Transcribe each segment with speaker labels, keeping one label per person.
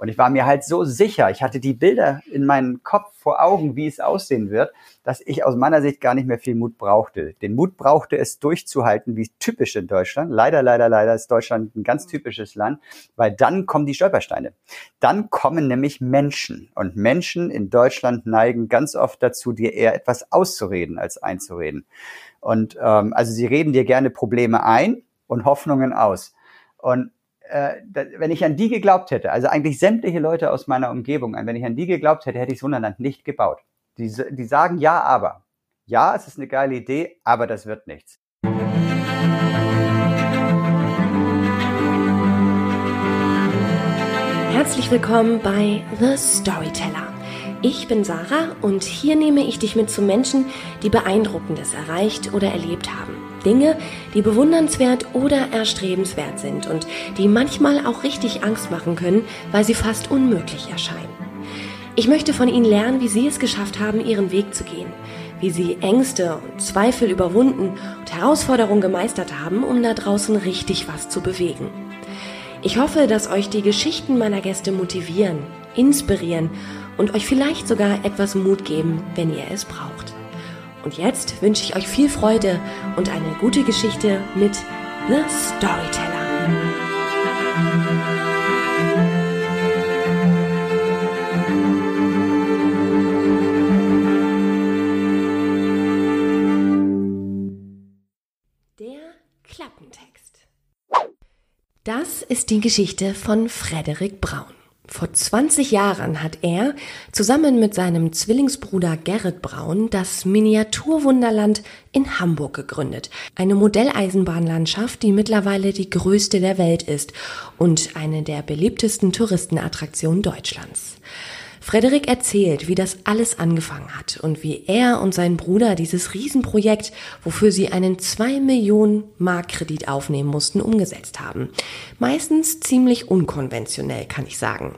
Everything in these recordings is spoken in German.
Speaker 1: Und ich war mir halt so sicher, ich hatte die Bilder in meinem Kopf vor Augen, wie es aussehen wird, dass ich aus meiner Sicht gar nicht mehr viel Mut brauchte. Den Mut brauchte es durchzuhalten, wie typisch in Deutschland. Leider, leider, leider ist Deutschland ein ganz typisches Land, weil dann kommen die Stolpersteine. Dann kommen nämlich Menschen. Und Menschen in Deutschland neigen ganz oft dazu, dir eher etwas auszureden als einzureden. Und ähm, also sie reden dir gerne Probleme ein und Hoffnungen aus. Und äh, wenn ich an die geglaubt hätte, also eigentlich sämtliche Leute aus meiner Umgebung, wenn ich an die geglaubt hätte, hätte ich das Wunderland nicht gebaut. Die, die sagen ja, aber. Ja, es ist eine geile Idee, aber das wird nichts.
Speaker 2: Herzlich willkommen bei The Storyteller. Ich bin Sarah und hier nehme ich dich mit zu Menschen, die Beeindruckendes erreicht oder erlebt haben. Dinge, die bewundernswert oder erstrebenswert sind und die manchmal auch richtig Angst machen können, weil sie fast unmöglich erscheinen. Ich möchte von ihnen lernen, wie sie es geschafft haben, ihren Weg zu gehen, wie sie Ängste und Zweifel überwunden und Herausforderungen gemeistert haben, um da draußen richtig was zu bewegen. Ich hoffe, dass euch die Geschichten meiner Gäste motivieren, inspirieren und euch vielleicht sogar etwas Mut geben, wenn ihr es braucht. Und jetzt wünsche ich euch viel Freude und eine gute Geschichte mit The Storyteller. Der Klappentext. Das ist die Geschichte von Frederik Braun. Vor 20 Jahren hat er zusammen mit seinem Zwillingsbruder Gerrit Braun das Miniaturwunderland in Hamburg gegründet. Eine Modelleisenbahnlandschaft, die mittlerweile die größte der Welt ist und eine der beliebtesten Touristenattraktionen Deutschlands. Frederik erzählt, wie das alles angefangen hat und wie er und sein Bruder dieses Riesenprojekt, wofür sie einen 2 Millionen Mark Kredit aufnehmen mussten, umgesetzt haben. Meistens ziemlich unkonventionell, kann ich sagen.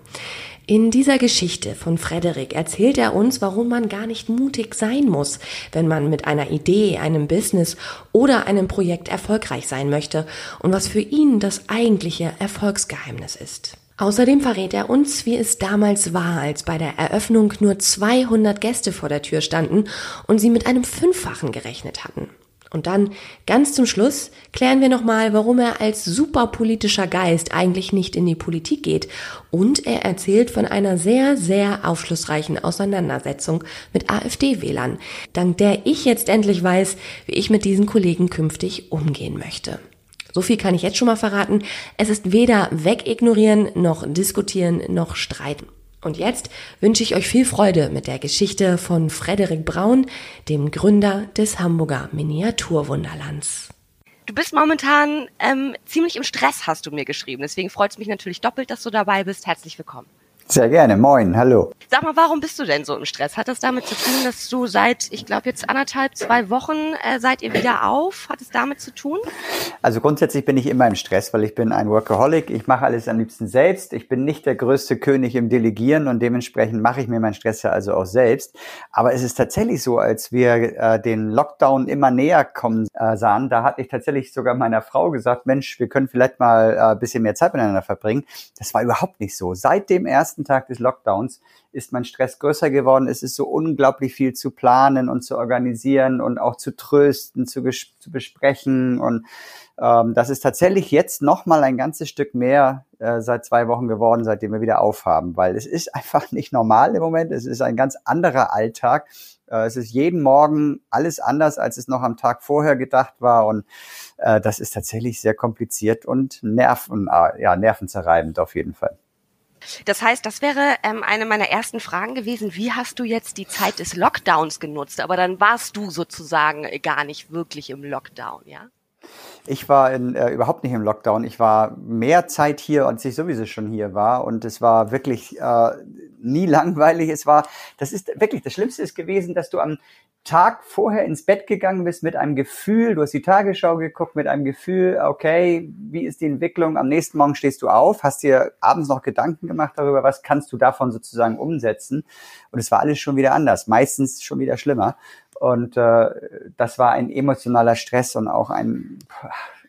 Speaker 2: In dieser Geschichte von Frederik erzählt er uns, warum man gar nicht mutig sein muss, wenn man mit einer Idee, einem Business oder einem Projekt erfolgreich sein möchte und was für ihn das eigentliche Erfolgsgeheimnis ist. Außerdem verrät er uns, wie es damals war, als bei der Eröffnung nur 200 Gäste vor der Tür standen und sie mit einem Fünffachen gerechnet hatten. Und dann, ganz zum Schluss, klären wir nochmal, warum er als superpolitischer Geist eigentlich nicht in die Politik geht. Und er erzählt von einer sehr, sehr aufschlussreichen Auseinandersetzung mit AfD-Wählern, dank der ich jetzt endlich weiß, wie ich mit diesen Kollegen künftig umgehen möchte. So viel kann ich jetzt schon mal verraten. Es ist weder wegignorieren, noch diskutieren, noch streiten. Und jetzt wünsche ich euch viel Freude mit der Geschichte von Frederik Braun, dem Gründer des Hamburger Miniaturwunderlands.
Speaker 3: Du bist momentan ähm, ziemlich im Stress, hast du mir geschrieben. Deswegen freut es mich natürlich doppelt, dass du dabei bist. Herzlich willkommen.
Speaker 1: Sehr gerne. Moin, hallo.
Speaker 3: Sag mal, warum bist du denn so im Stress? Hat das damit zu tun, dass du seit, ich glaube jetzt anderthalb, zwei Wochen äh, seid ihr wieder auf? Hat es damit zu tun?
Speaker 1: Also grundsätzlich bin ich immer im Stress, weil ich bin ein Workaholic. Ich mache alles am liebsten selbst. Ich bin nicht der größte König im Delegieren und dementsprechend mache ich mir meinen Stress ja also auch selbst. Aber es ist tatsächlich so, als wir äh, den Lockdown immer näher kommen äh, sahen, da hatte ich tatsächlich sogar meiner Frau gesagt, Mensch, wir können vielleicht mal äh, bisschen mehr Zeit miteinander verbringen. Das war überhaupt nicht so. Seit dem ersten ersten Tag des Lockdowns ist mein Stress größer geworden. Es ist so unglaublich viel zu planen und zu organisieren und auch zu trösten, zu, zu besprechen. Und ähm, das ist tatsächlich jetzt noch mal ein ganzes Stück mehr äh, seit zwei Wochen geworden, seitdem wir wieder aufhaben, weil es ist einfach nicht normal im Moment. Es ist ein ganz anderer Alltag. Äh, es ist jeden Morgen alles anders, als es noch am Tag vorher gedacht war. Und äh, das ist tatsächlich sehr kompliziert und nerven, äh, ja, nervenzerreibend auf jeden Fall.
Speaker 3: Das heißt, das wäre ähm, eine meiner ersten Fragen gewesen. Wie hast du jetzt die Zeit des Lockdowns genutzt? Aber dann warst du sozusagen gar nicht wirklich im Lockdown, ja?
Speaker 1: Ich war in, äh, überhaupt nicht im Lockdown. Ich war mehr Zeit hier, als ich sowieso schon hier war. Und es war wirklich äh, nie langweilig. Es war, das ist wirklich, das Schlimmste ist gewesen, dass du am Tag vorher ins Bett gegangen bist mit einem Gefühl, du hast die Tagesschau geguckt mit einem Gefühl, okay, wie ist die Entwicklung? Am nächsten Morgen stehst du auf, hast dir abends noch Gedanken gemacht darüber, was kannst du davon sozusagen umsetzen? Und es war alles schon wieder anders, meistens schon wieder schlimmer. Und äh, das war ein emotionaler Stress und auch ein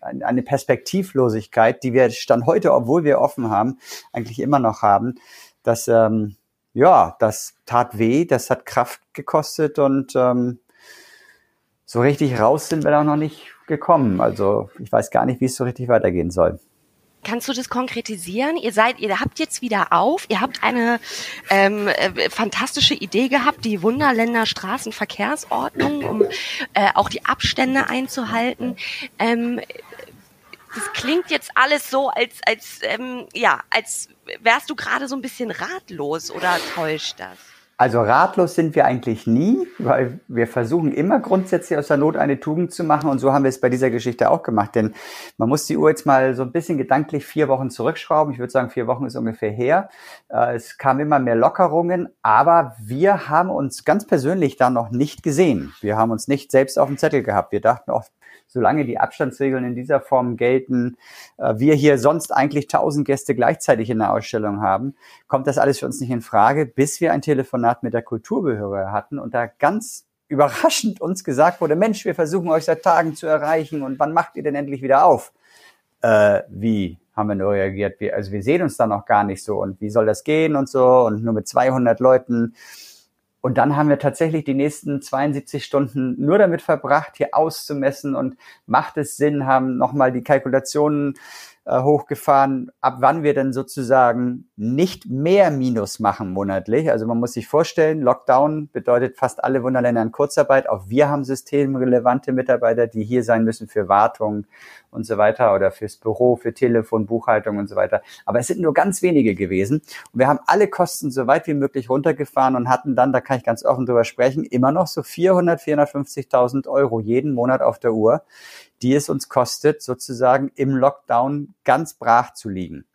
Speaker 1: eine Perspektivlosigkeit, die wir Stand heute, obwohl wir offen haben, eigentlich immer noch haben. Das, ähm, ja, das tat weh, das hat Kraft gekostet und ähm, so richtig raus sind wir da noch nicht gekommen. Also ich weiß gar nicht, wie es so richtig weitergehen soll.
Speaker 3: Kannst du das konkretisieren? Ihr seid, ihr habt jetzt wieder auf, ihr habt eine ähm, äh, fantastische Idee gehabt, die Wunderländer Straßenverkehrsordnung, um äh, auch die Abstände einzuhalten. Ähm, das klingt jetzt alles so, als als ähm, ja, als wärst du gerade so ein bisschen ratlos oder täuscht das?
Speaker 1: Also ratlos sind wir eigentlich nie, weil wir versuchen immer grundsätzlich aus der Not eine Tugend zu machen und so haben wir es bei dieser Geschichte auch gemacht. Denn man muss die Uhr jetzt mal so ein bisschen gedanklich vier Wochen zurückschrauben. Ich würde sagen, vier Wochen ist ungefähr her. Äh, es kamen immer mehr Lockerungen, aber wir haben uns ganz persönlich da noch nicht gesehen. Wir haben uns nicht selbst auf dem Zettel gehabt. Wir dachten oft, solange die Abstandsregeln in dieser Form gelten, äh, wir hier sonst eigentlich tausend Gäste gleichzeitig in der Ausstellung haben, kommt das alles für uns nicht in Frage, bis wir ein Telefonat mit der Kulturbehörde hatten und da ganz überraschend uns gesagt wurde, Mensch, wir versuchen euch seit Tagen zu erreichen und wann macht ihr denn endlich wieder auf? Äh, wie haben wir nur reagiert? Wir, also wir sehen uns da noch gar nicht so und wie soll das gehen und so und nur mit 200 Leuten und dann haben wir tatsächlich die nächsten 72 Stunden nur damit verbracht, hier auszumessen und macht es Sinn, haben nochmal die Kalkulationen äh, hochgefahren, ab wann wir denn sozusagen nicht mehr Minus machen monatlich. Also man muss sich vorstellen, Lockdown bedeutet fast alle Wunderländer in Kurzarbeit. Auch wir haben systemrelevante Mitarbeiter, die hier sein müssen für Wartung und so weiter oder fürs Büro, für Telefon, Buchhaltung und so weiter. Aber es sind nur ganz wenige gewesen. Und wir haben alle Kosten so weit wie möglich runtergefahren und hatten dann, da kann ich ganz offen drüber sprechen, immer noch so 400, 450.000 Euro jeden Monat auf der Uhr, die es uns kostet, sozusagen im Lockdown ganz brach zu liegen.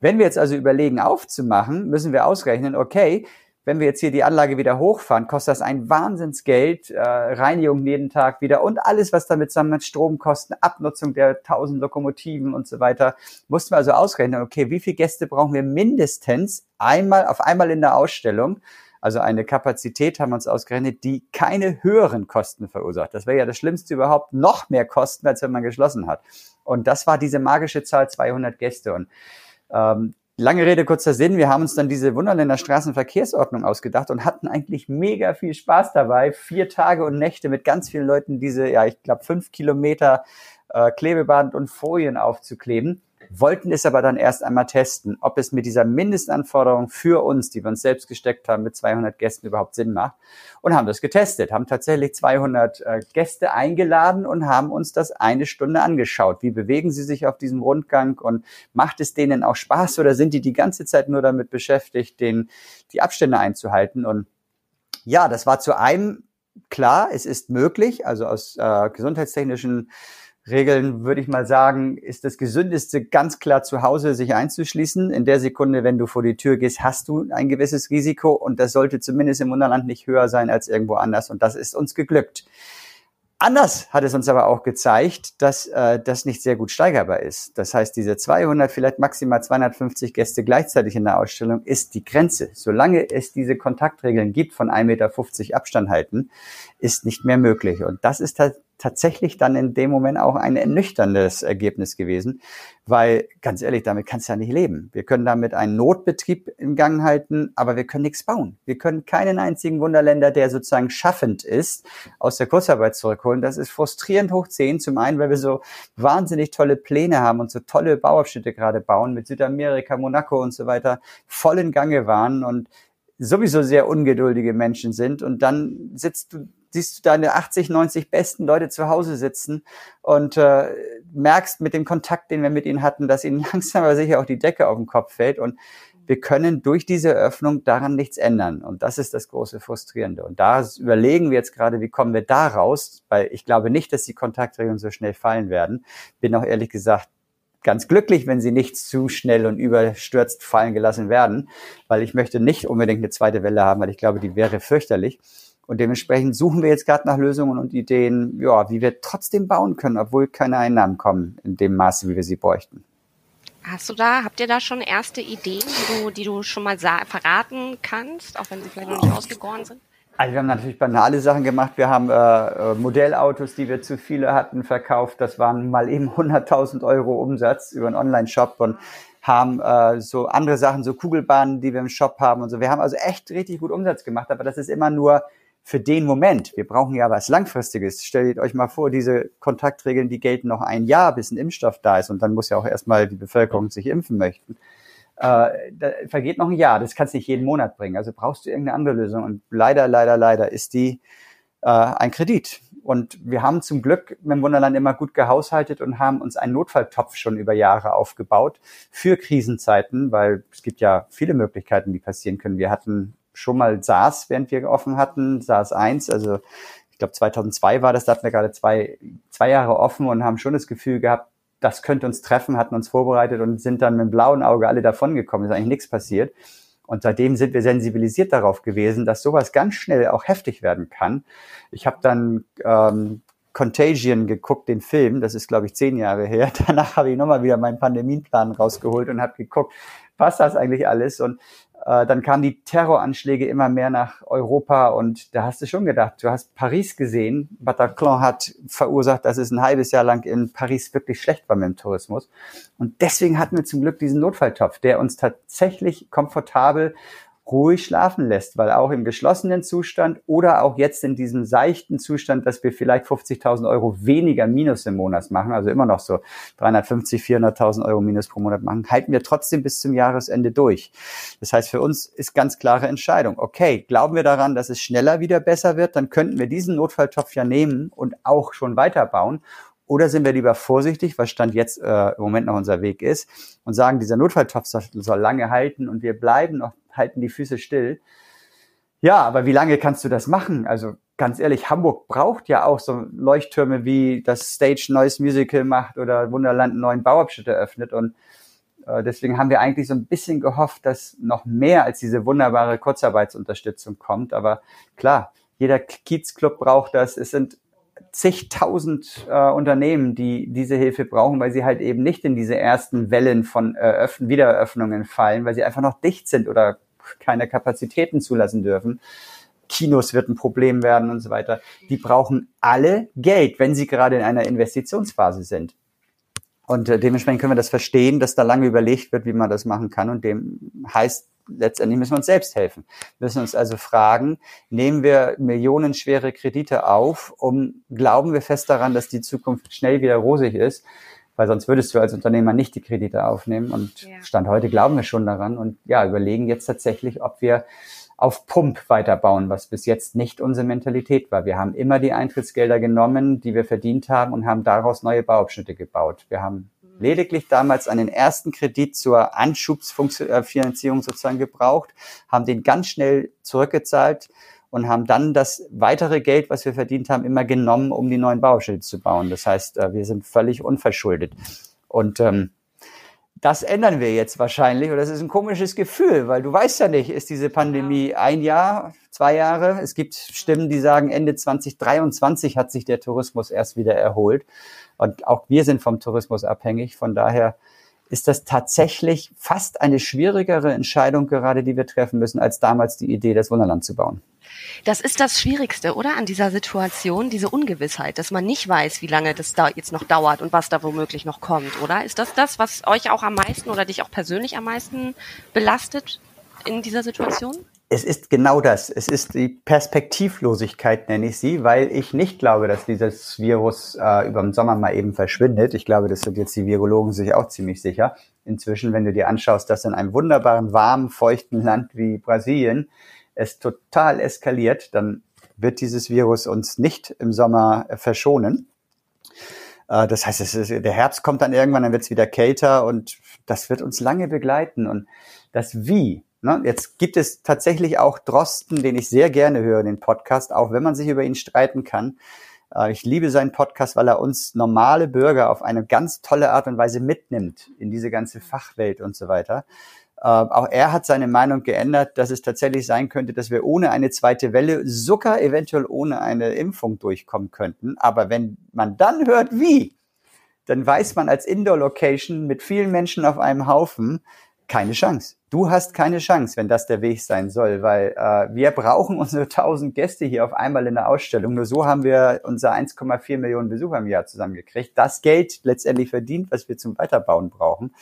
Speaker 1: Wenn wir jetzt also überlegen, aufzumachen, müssen wir ausrechnen, okay, wenn wir jetzt hier die Anlage wieder hochfahren, kostet das ein Wahnsinnsgeld, äh, Reinigung jeden Tag wieder und alles, was damit zusammen mit Stromkosten, Abnutzung der tausend Lokomotiven und so weiter, mussten wir also ausrechnen, okay, wie viele Gäste brauchen wir mindestens einmal auf einmal in der Ausstellung, also eine Kapazität haben wir uns ausgerechnet, die keine höheren Kosten verursacht. Das wäre ja das Schlimmste überhaupt, noch mehr Kosten, als wenn man geschlossen hat. Und das war diese magische Zahl 200 Gäste. Und ähm, lange Rede, kurzer Sinn, wir haben uns dann diese Wunderländer Straßenverkehrsordnung ausgedacht und hatten eigentlich mega viel Spaß dabei. Vier Tage und Nächte mit ganz vielen Leuten diese, ja, ich glaube, fünf Kilometer äh, Klebeband und Folien aufzukleben wollten es aber dann erst einmal testen, ob es mit dieser Mindestanforderung für uns, die wir uns selbst gesteckt haben, mit 200 Gästen überhaupt Sinn macht und haben das getestet, haben tatsächlich 200 äh, Gäste eingeladen und haben uns das eine Stunde angeschaut. Wie bewegen sie sich auf diesem Rundgang und macht es denen auch Spaß oder sind die die ganze Zeit nur damit beschäftigt, den, die Abstände einzuhalten? Und ja, das war zu einem klar, es ist möglich, also aus äh, gesundheitstechnischen Regeln würde ich mal sagen, ist das Gesündeste ganz klar zu Hause sich einzuschließen. In der Sekunde, wenn du vor die Tür gehst, hast du ein gewisses Risiko und das sollte zumindest im Wunderland nicht höher sein als irgendwo anders und das ist uns geglückt. Anders hat es uns aber auch gezeigt, dass äh, das nicht sehr gut steigerbar ist. Das heißt, diese 200, vielleicht maximal 250 Gäste gleichzeitig in der Ausstellung ist die Grenze. Solange es diese Kontaktregeln gibt von 1,50 Meter Abstand halten, ist nicht mehr möglich. Und das ist tatsächlich dann in dem Moment auch ein ernüchterndes Ergebnis gewesen, weil ganz ehrlich, damit kannst du ja nicht leben. Wir können damit einen Notbetrieb in Gang halten, aber wir können nichts bauen. Wir können keinen einzigen Wunderländer, der sozusagen schaffend ist, aus der Kurzarbeit zurückholen. Das ist frustrierend hoch zehn. Zum einen, weil wir so wahnsinnig tolle Pläne haben und so tolle Bauabschnitte gerade bauen mit Südamerika, Monaco und so weiter, voll in Gange waren und sowieso sehr ungeduldige Menschen sind und dann sitzt du siehst du deine 80, 90 besten Leute zu Hause sitzen und äh, merkst mit dem Kontakt, den wir mit ihnen hatten, dass ihnen langsam aber sicher auch die Decke auf den Kopf fällt und wir können durch diese Öffnung daran nichts ändern. Und das ist das große Frustrierende. Und da überlegen wir jetzt gerade, wie kommen wir da raus, weil ich glaube nicht, dass die Kontaktregeln so schnell fallen werden. Bin auch ehrlich gesagt ganz glücklich, wenn sie nicht zu schnell und überstürzt fallen gelassen werden, weil ich möchte nicht unbedingt eine zweite Welle haben, weil ich glaube, die wäre fürchterlich. Und dementsprechend suchen wir jetzt gerade nach Lösungen und Ideen, ja, wie wir trotzdem bauen können, obwohl keine Einnahmen kommen in dem Maße, wie wir sie bräuchten.
Speaker 3: Hast du da, habt ihr da schon erste Ideen, die du, die du schon mal verraten kannst, auch wenn sie vielleicht noch nicht ausgegoren sind?
Speaker 1: Also wir haben natürlich banale Sachen gemacht. Wir haben äh, äh Modellautos, die wir zu viele hatten, verkauft. Das waren mal eben 100.000 Euro Umsatz über einen Online-Shop und haben äh, so andere Sachen, so Kugelbahnen, die wir im Shop haben und so. Wir haben also echt richtig gut Umsatz gemacht, aber das ist immer nur für den Moment. Wir brauchen ja was Langfristiges. Stellt euch mal vor, diese Kontaktregeln, die gelten noch ein Jahr, bis ein Impfstoff da ist und dann muss ja auch erstmal die Bevölkerung sich impfen möchten äh, da vergeht noch ein Jahr. Das kannst du nicht jeden Monat bringen. Also brauchst du irgendeine andere Lösung. Und leider, leider, leider ist die äh, ein Kredit. Und wir haben zum Glück im Wunderland immer gut gehaushaltet und haben uns einen Notfalltopf schon über Jahre aufgebaut für Krisenzeiten, weil es gibt ja viele Möglichkeiten, die passieren können. Wir hatten schon mal SARS, während wir offen hatten, SARS 1, also ich glaube 2002 war das, da hatten wir gerade zwei, zwei Jahre offen und haben schon das Gefühl gehabt, das könnte uns treffen, hatten uns vorbereitet und sind dann mit dem blauen Auge alle davongekommen. Ist eigentlich nichts passiert. Und seitdem sind wir sensibilisiert darauf gewesen, dass sowas ganz schnell auch heftig werden kann. Ich habe dann ähm, Contagion geguckt, den Film, das ist glaube ich zehn Jahre her. Danach habe ich nochmal wieder meinen Pandemienplan rausgeholt und habe geguckt, passt das eigentlich alles? Und äh, dann kamen die Terroranschläge immer mehr nach Europa und da hast du schon gedacht, du hast Paris gesehen. Bataclan hat verursacht, dass es ein halbes Jahr lang in Paris wirklich schlecht war mit dem Tourismus. Und deswegen hatten wir zum Glück diesen Notfalltopf, der uns tatsächlich komfortabel ruhig schlafen lässt, weil auch im geschlossenen Zustand oder auch jetzt in diesem seichten Zustand, dass wir vielleicht 50.000 Euro weniger Minus im Monat machen, also immer noch so 350, 400.000 Euro Minus pro Monat machen, halten wir trotzdem bis zum Jahresende durch. Das heißt, für uns ist ganz klare Entscheidung. Okay, glauben wir daran, dass es schneller wieder besser wird, dann könnten wir diesen Notfalltopf ja nehmen und auch schon weiterbauen oder sind wir lieber vorsichtig, was Stand jetzt äh, im Moment noch unser Weg ist, und sagen, dieser Notfalltopf soll, soll lange halten und wir bleiben noch halten die Füße still. Ja, aber wie lange kannst du das machen? Also ganz ehrlich, Hamburg braucht ja auch so Leuchttürme, wie das Stage neues Musical macht oder Wunderland einen neuen Bauabschnitt eröffnet. Und äh, deswegen haben wir eigentlich so ein bisschen gehofft, dass noch mehr als diese wunderbare Kurzarbeitsunterstützung kommt. Aber klar, jeder Kiezclub braucht das. Es sind zigtausend äh, Unternehmen, die diese Hilfe brauchen, weil sie halt eben nicht in diese ersten Wellen von Eröffn Wiedereröffnungen fallen, weil sie einfach noch dicht sind oder keine Kapazitäten zulassen dürfen. Kinos wird ein Problem werden und so weiter. Die brauchen alle Geld, wenn sie gerade in einer Investitionsphase sind. Und äh, dementsprechend können wir das verstehen, dass da lange überlegt wird, wie man das machen kann. Und dem heißt, letztendlich müssen wir uns selbst helfen. Wir müssen uns also fragen, nehmen wir millionenschwere Kredite auf, um, glauben wir fest daran, dass die Zukunft schnell wieder rosig ist? Weil sonst würdest du als Unternehmer nicht die Kredite aufnehmen. Und ja. Stand heute glauben wir schon daran und ja, überlegen jetzt tatsächlich, ob wir auf Pump weiterbauen, was bis jetzt nicht unsere Mentalität war. Wir haben immer die Eintrittsgelder genommen, die wir verdient haben und haben daraus neue Bauabschnitte gebaut. Wir haben lediglich damals einen ersten Kredit zur Anschubsfinanzierung sozusagen gebraucht, haben den ganz schnell zurückgezahlt und haben dann das weitere Geld, was wir verdient haben, immer genommen, um die neuen Bauschilde zu bauen. Das heißt, äh, wir sind völlig unverschuldet. Und ähm, das ändern wir jetzt wahrscheinlich. Und das ist ein komisches Gefühl, weil du weißt ja nicht, ist diese Pandemie ein Jahr, zwei Jahre? Es gibt Stimmen, die sagen, Ende 2023 hat sich der Tourismus erst wieder erholt. Und auch wir sind vom Tourismus abhängig. Von daher ist das tatsächlich fast eine schwierigere Entscheidung gerade, die wir treffen müssen, als damals die Idee, das Wunderland zu bauen.
Speaker 3: Das ist das Schwierigste, oder? An dieser Situation, diese Ungewissheit, dass man nicht weiß, wie lange das da jetzt noch dauert und was da womöglich noch kommt, oder? Ist das das, was euch auch am meisten oder dich auch persönlich am meisten belastet in dieser Situation?
Speaker 1: Es ist genau das. Es ist die Perspektivlosigkeit, nenne ich sie, weil ich nicht glaube, dass dieses Virus äh, über den Sommer mal eben verschwindet. Ich glaube, das sind jetzt die Virologen sich auch ziemlich sicher. Inzwischen, wenn du dir anschaust, dass in einem wunderbaren, warmen, feuchten Land wie Brasilien es total eskaliert, dann wird dieses Virus uns nicht im Sommer verschonen. Äh, das heißt, ist, der Herbst kommt dann irgendwann, dann wird es wieder kälter und das wird uns lange begleiten. Und das Wie, Ne? Jetzt gibt es tatsächlich auch Drosten, den ich sehr gerne höre, den Podcast, auch wenn man sich über ihn streiten kann. Äh, ich liebe seinen Podcast, weil er uns normale Bürger auf eine ganz tolle Art und Weise mitnimmt in diese ganze Fachwelt und so weiter. Äh, auch er hat seine Meinung geändert, dass es tatsächlich sein könnte, dass wir ohne eine zweite Welle, sogar eventuell ohne eine Impfung durchkommen könnten. Aber wenn man dann hört, wie, dann weiß man als Indoor-Location mit vielen Menschen auf einem Haufen, keine Chance. Du hast keine Chance, wenn das der Weg sein soll, weil äh, wir brauchen unsere 1000 Gäste hier auf einmal in der Ausstellung. Nur so haben wir unser 1,4 Millionen Besucher im Jahr zusammengekriegt. Das Geld letztendlich verdient, was wir zum Weiterbauen brauchen.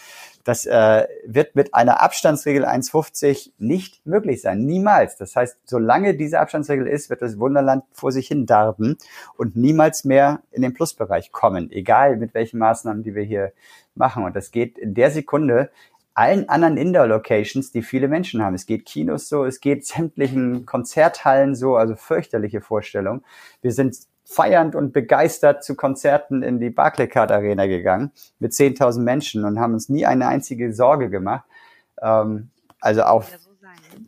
Speaker 1: Das äh, wird mit einer Abstandsregel 1,50 nicht möglich sein. Niemals. Das heißt, solange diese Abstandsregel ist, wird das Wunderland vor sich hin darben und niemals mehr in den Plusbereich kommen. Egal mit welchen Maßnahmen, die wir hier machen. Und das geht in der Sekunde, allen anderen Indoor-Locations, die viele Menschen haben. Es geht Kinos so, es geht sämtlichen Konzerthallen so, also fürchterliche Vorstellung. Wir sind feiernd und begeistert zu Konzerten in die Barclaycard Arena gegangen mit 10.000 Menschen und haben uns nie eine einzige Sorge gemacht. Ähm, also auf,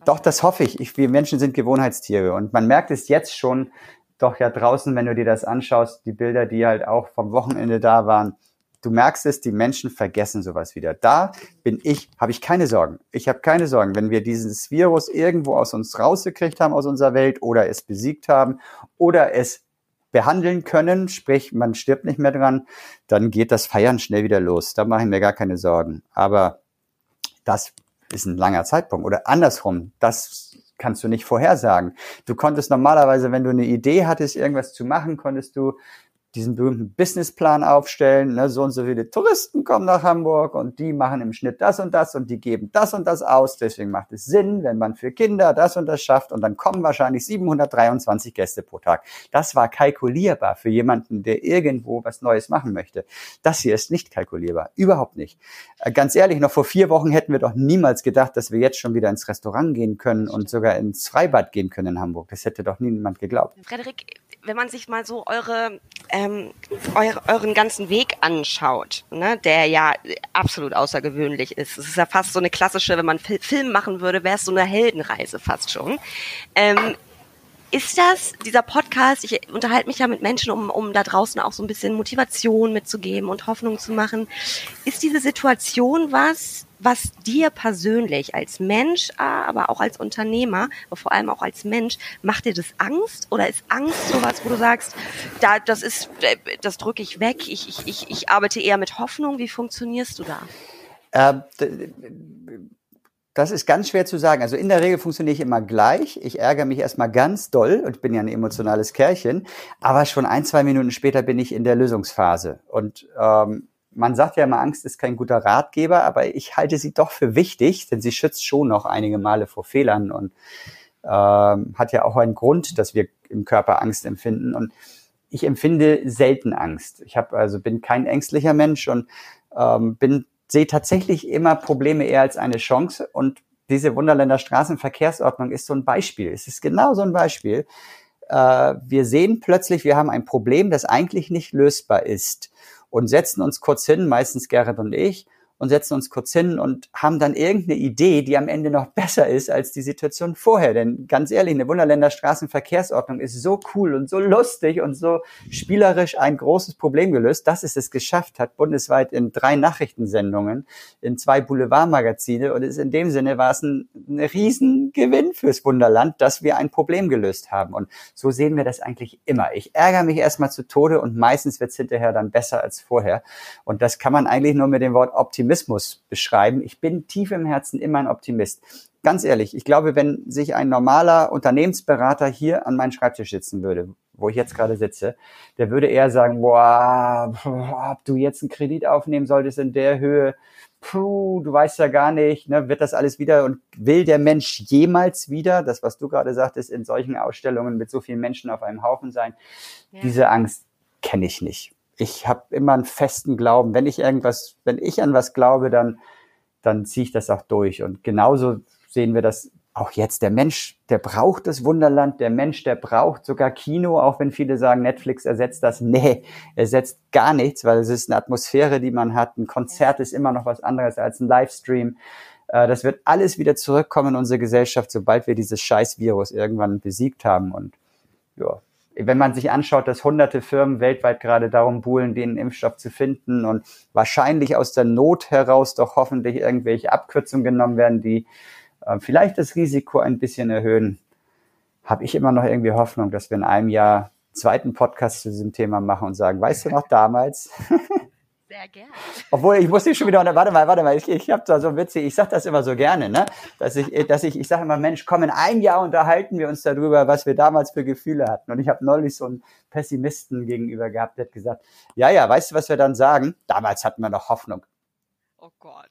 Speaker 1: doch, das hoffe ich. ich. Wir Menschen sind Gewohnheitstiere und man merkt es jetzt schon, doch ja draußen, wenn du dir das anschaust, die Bilder, die halt auch vom Wochenende da waren, du merkst es, die Menschen vergessen sowas wieder. Da bin ich, habe ich keine Sorgen. Ich habe keine Sorgen, wenn wir dieses Virus irgendwo aus uns rausgekriegt haben aus unserer Welt oder es besiegt haben oder es behandeln können, sprich man stirbt nicht mehr dran, dann geht das Feiern schnell wieder los. Da mache ich mir gar keine Sorgen. Aber das ist ein langer Zeitpunkt. Oder andersrum, das kannst du nicht vorhersagen. Du konntest normalerweise, wenn du eine Idee hattest, irgendwas zu machen, konntest du diesen berühmten Businessplan aufstellen. Ne? So und so viele Touristen kommen nach Hamburg und die machen im Schnitt das und das und die geben das und das aus. Deswegen macht es Sinn, wenn man für Kinder das und das schafft und dann kommen wahrscheinlich 723 Gäste pro Tag. Das war kalkulierbar für jemanden, der irgendwo was Neues machen möchte. Das hier ist nicht kalkulierbar. Überhaupt nicht. Äh, ganz ehrlich, noch vor vier Wochen hätten wir doch niemals gedacht, dass wir jetzt schon wieder ins Restaurant gehen können und sogar ins Freibad gehen können in Hamburg. Das hätte doch niemand geglaubt.
Speaker 3: Frederik, wenn man sich mal so eure, ähm, eure, euren ganzen Weg anschaut, ne, der ja absolut außergewöhnlich ist. Es ist ja fast so eine klassische, wenn man Film machen würde, wäre es so eine Heldenreise fast schon. Ähm, ist das, dieser Podcast, ich unterhalte mich ja mit Menschen, um, um da draußen auch so ein bisschen Motivation mitzugeben und Hoffnung zu machen. Ist diese Situation was, was dir persönlich als Mensch, aber auch als Unternehmer, aber vor allem auch als Mensch, macht dir das Angst? Oder ist Angst sowas, wo du sagst, da, das ist, das drücke ich weg, ich, ich, ich, ich arbeite eher mit Hoffnung. Wie funktionierst du da?
Speaker 1: Äh, das ist ganz schwer zu sagen. Also in der Regel funktioniere ich immer gleich. Ich ärgere mich erstmal ganz doll und bin ja ein emotionales Kerlchen. Aber schon ein, zwei Minuten später bin ich in der Lösungsphase. Und ähm, man sagt ja immer, Angst ist kein guter Ratgeber, aber ich halte sie doch für wichtig, denn sie schützt schon noch einige Male vor Fehlern und ähm, hat ja auch einen Grund, dass wir im Körper Angst empfinden. Und ich empfinde selten Angst. Ich habe also bin kein ängstlicher Mensch und ähm, bin sehe tatsächlich immer Probleme eher als eine Chance und diese Wunderländer Straßenverkehrsordnung ist so ein Beispiel. Es ist genau so ein Beispiel. Äh, wir sehen plötzlich, wir haben ein Problem, das eigentlich nicht lösbar ist und setzen uns kurz hin, meistens Gerrit und ich, und setzen uns kurz hin und haben dann irgendeine Idee, die am Ende noch besser ist als die Situation vorher. Denn ganz ehrlich, eine Wunderländer Straßenverkehrsordnung ist so cool und so lustig und so spielerisch ein großes Problem gelöst, dass es es geschafft hat, bundesweit in drei Nachrichtensendungen, in zwei Boulevardmagazine. Und in dem Sinne war es ein, ein Riesengewinn fürs Wunderland, dass wir ein Problem gelöst haben. Und so sehen wir das eigentlich immer. Ich ärgere mich erstmal zu Tode und meistens wird es hinterher dann besser als vorher. Und das kann man eigentlich nur mit dem Wort Optimismus Optimismus beschreiben. Ich bin tief im Herzen immer ein Optimist. Ganz ehrlich, ich glaube, wenn sich ein normaler Unternehmensberater hier an meinen Schreibtisch sitzen würde, wo ich jetzt gerade sitze, der würde eher sagen, boah, ob du jetzt einen Kredit aufnehmen solltest in der Höhe, puh, du weißt ja gar nicht, ne, wird das alles wieder und will der Mensch jemals wieder, das was du gerade sagtest, in solchen Ausstellungen mit so vielen Menschen auf einem Haufen sein, ja. diese Angst kenne ich nicht ich habe immer einen festen Glauben. Wenn ich irgendwas, wenn ich an was glaube, dann, dann ziehe ich das auch durch. Und genauso sehen wir das auch jetzt. Der Mensch, der braucht das Wunderland. Der Mensch, der braucht sogar Kino, auch wenn viele sagen, Netflix ersetzt das. Nee, ersetzt gar nichts, weil es ist eine Atmosphäre, die man hat. Ein Konzert ist immer noch was anderes als ein Livestream. Äh, das wird alles wieder zurückkommen in unsere Gesellschaft, sobald wir dieses Scheiß-Virus irgendwann besiegt haben. Und ja, wenn man sich anschaut, dass hunderte Firmen weltweit gerade darum buhlen, den Impfstoff zu finden und wahrscheinlich aus der Not heraus doch hoffentlich irgendwelche Abkürzungen genommen werden, die äh, vielleicht das Risiko ein bisschen erhöhen, habe ich immer noch irgendwie Hoffnung, dass wir in einem Jahr zweiten Podcast zu diesem Thema machen und sagen, weißt du noch damals?
Speaker 3: Sehr gerne.
Speaker 1: Obwohl, ich muss dich schon wieder, warte mal, warte mal, ich, ich habe da so witzig, ich sag das immer so gerne, ne? Dass ich, dass ich, ich sage immer, Mensch, komm, in einem Jahr unterhalten wir uns darüber, was wir damals für Gefühle hatten. Und ich habe neulich so einen Pessimisten gegenüber gehabt, der hat gesagt, ja, ja, weißt du, was wir dann sagen? Damals hatten wir noch Hoffnung.
Speaker 3: Oh Gott.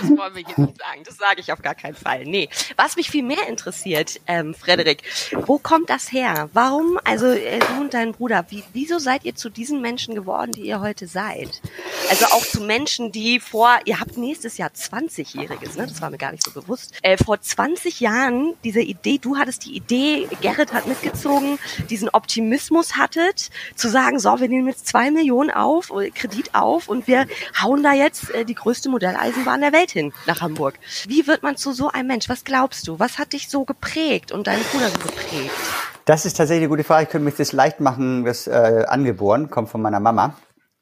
Speaker 3: Das wollen wir hier nicht sagen. Das sage ich auf gar keinen Fall. Nee. Was mich viel mehr interessiert, ähm, Frederik, wo kommt das her? Warum, also äh, du und dein Bruder, wie, wieso seid ihr zu diesen Menschen geworden, die ihr heute seid? Also auch zu Menschen, die vor, ihr habt nächstes Jahr 20-Jähriges, ne? Das war mir gar nicht so bewusst. Äh, vor 20 Jahren diese Idee, du hattest die Idee, Gerrit hat mitgezogen, diesen Optimismus hattet, zu sagen, so, wir nehmen jetzt zwei Millionen auf, äh, Kredit auf und wir hauen da jetzt äh, die größte Modelleisenbahn der Welt hin nach Hamburg. Wie wird man zu so einem Mensch? Was glaubst du? Was hat dich so geprägt und deinen Bruder so geprägt?
Speaker 1: Das ist tatsächlich eine gute Frage. Ich könnte mich das leicht machen, das äh, angeboren, kommt von meiner Mama.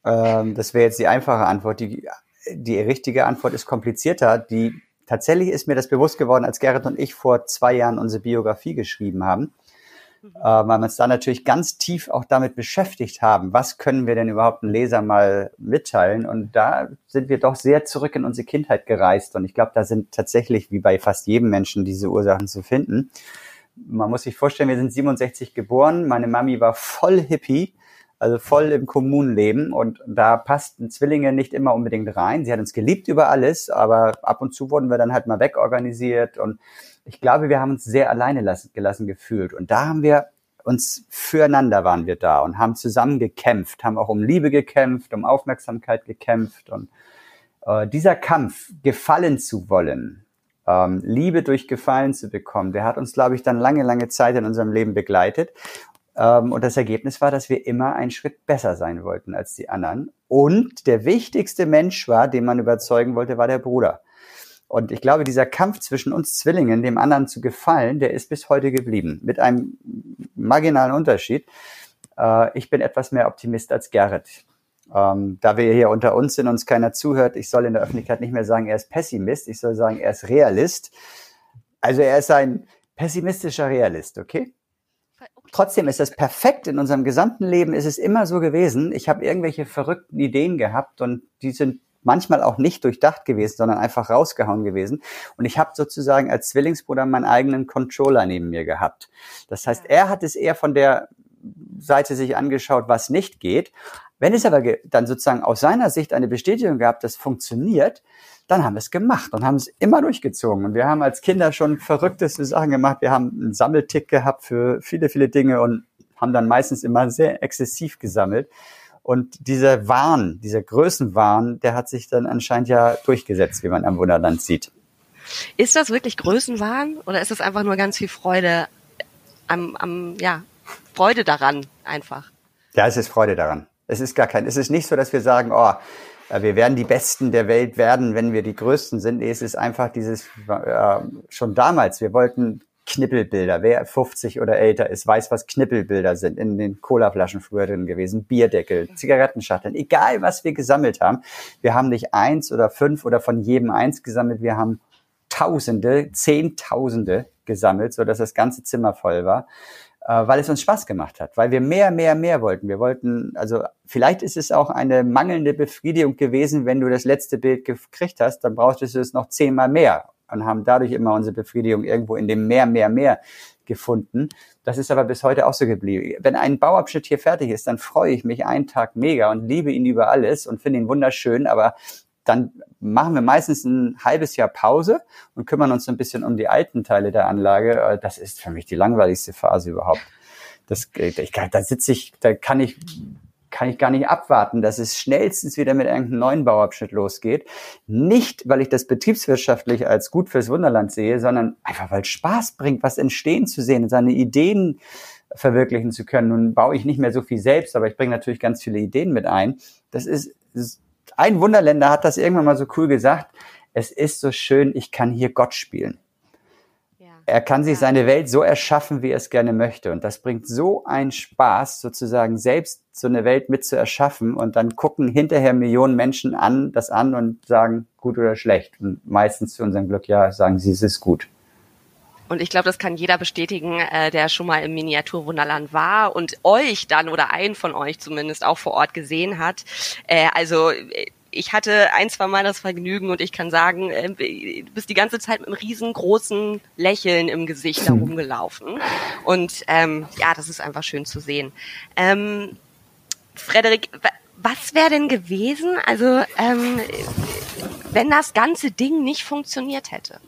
Speaker 1: Ähm, das wäre jetzt die einfache Antwort. Die, die richtige Antwort ist komplizierter. Die tatsächlich ist mir das bewusst geworden, als Gerrit und ich vor zwei Jahren unsere Biografie geschrieben haben weil wir uns da natürlich ganz tief auch damit beschäftigt haben, was können wir denn überhaupt einem Leser mal mitteilen? Und da sind wir doch sehr zurück in unsere Kindheit gereist. Und ich glaube, da sind tatsächlich, wie bei fast jedem Menschen, diese Ursachen zu finden. Man muss sich vorstellen, wir sind 67 geboren. Meine Mami war voll Hippie also voll im Kommunenleben und da passten Zwillinge nicht immer unbedingt rein. Sie hat uns geliebt über alles, aber ab und zu wurden wir dann halt mal wegorganisiert und ich glaube, wir haben uns sehr alleine gelassen gefühlt und da haben wir uns füreinander waren wir da und haben zusammen gekämpft, haben auch um Liebe gekämpft, um Aufmerksamkeit gekämpft und äh, dieser Kampf, gefallen zu wollen, ähm, Liebe durch Gefallen zu bekommen, der hat uns, glaube ich, dann lange, lange Zeit in unserem Leben begleitet. Ähm, und das Ergebnis war, dass wir immer einen Schritt besser sein wollten als die anderen. Und der wichtigste Mensch war, den man überzeugen wollte, war der Bruder. Und ich glaube, dieser Kampf zwischen uns Zwillingen, dem anderen zu gefallen, der ist bis heute geblieben. Mit einem marginalen Unterschied. Äh, ich bin etwas mehr Optimist als Gerrit. Ähm, da wir hier unter uns sind und uns keiner zuhört, ich soll in der Öffentlichkeit nicht mehr sagen, er ist Pessimist, ich soll sagen, er ist Realist. Also er ist ein pessimistischer Realist, okay? Trotzdem ist es perfekt. In unserem gesamten Leben ist es immer so gewesen. Ich habe irgendwelche verrückten Ideen gehabt und die sind manchmal auch nicht durchdacht gewesen, sondern einfach rausgehauen gewesen. Und ich habe sozusagen als Zwillingsbruder meinen eigenen Controller neben mir gehabt. Das heißt, er hat es eher von der Seite sich angeschaut, was nicht geht. Wenn es aber dann sozusagen aus seiner Sicht eine Bestätigung gab, das funktioniert, dann haben wir es gemacht und haben es immer durchgezogen. Und wir haben als Kinder schon verrückteste Sachen gemacht. Wir haben einen Sammeltick gehabt für viele, viele Dinge und haben dann meistens immer sehr exzessiv gesammelt. Und dieser Wahn, dieser Größenwahn, der hat sich dann anscheinend ja durchgesetzt, wie man am Wunderland sieht.
Speaker 3: Ist das wirklich Größenwahn oder ist es einfach nur ganz viel Freude am, am ja, Freude daran einfach?
Speaker 1: Ja, es ist Freude daran. Es ist gar kein, es ist nicht so, dass wir sagen, oh, äh, wir werden die Besten der Welt werden, wenn wir die Größten sind. Nee, es ist einfach dieses, äh, schon damals, wir wollten Knippelbilder. Wer 50 oder älter ist, weiß, was Knippelbilder sind. In den Colaflaschen früher drin gewesen, Bierdeckel, Zigarettenschachteln, egal was wir gesammelt haben. Wir haben nicht eins oder fünf oder von jedem eins gesammelt. Wir haben Tausende, Zehntausende gesammelt, so dass das ganze Zimmer voll war äh, weil es uns Spaß gemacht hat, weil wir mehr, mehr, mehr wollten. Wir wollten, also vielleicht ist es auch eine mangelnde Befriedigung gewesen, wenn du das letzte Bild gekriegt hast, dann brauchtest du es noch zehnmal mehr und haben dadurch immer unsere Befriedigung irgendwo in dem mehr, mehr, mehr gefunden. Das ist aber bis heute auch so geblieben. Wenn ein Bauabschnitt hier fertig ist, dann freue ich mich einen Tag mega und liebe ihn über alles und finde ihn wunderschön, aber dann machen wir meistens ein halbes Jahr Pause und kümmern uns ein bisschen um die alten Teile der Anlage. Äh, das ist für mich die langweiligste Phase überhaupt. Das, ich, da sitze ich, da kann ich, kann ich gar nicht abwarten, dass es schnellstens wieder mit irgendeinem neuen Bauabschnitt losgeht. Nicht, weil ich das betriebswirtschaftlich als gut fürs Wunderland sehe, sondern einfach, weil es Spaß bringt, was entstehen zu sehen, seine Ideen verwirklichen zu können. Nun baue ich nicht mehr so viel selbst, aber ich bringe natürlich ganz viele Ideen mit ein. Das ist, ein Wunderländer hat das irgendwann mal so cool gesagt. Es ist so schön, ich kann hier Gott spielen. Er kann sich seine Welt so erschaffen, wie er es gerne möchte. Und das bringt so einen Spaß, sozusagen selbst so eine Welt mit zu erschaffen. Und dann gucken hinterher Millionen Menschen an, das an und sagen, gut oder schlecht. Und meistens zu unserem Glück, ja, sagen sie, es ist gut.
Speaker 3: Und ich glaube, das kann jeder bestätigen, äh, der schon mal im Miniaturwunderland war und euch dann oder einen von euch zumindest auch vor Ort gesehen hat. Äh, also äh, ich hatte ein, zwei Mal das Vergnügen und ich kann sagen, äh, du bist die ganze Zeit mit einem riesengroßen Lächeln im Gesicht hm. herumgelaufen. Und ähm, ja, das ist einfach schön zu sehen. Ähm, Frederik, was wäre denn gewesen, also ähm, wenn das ganze Ding nicht funktioniert hätte?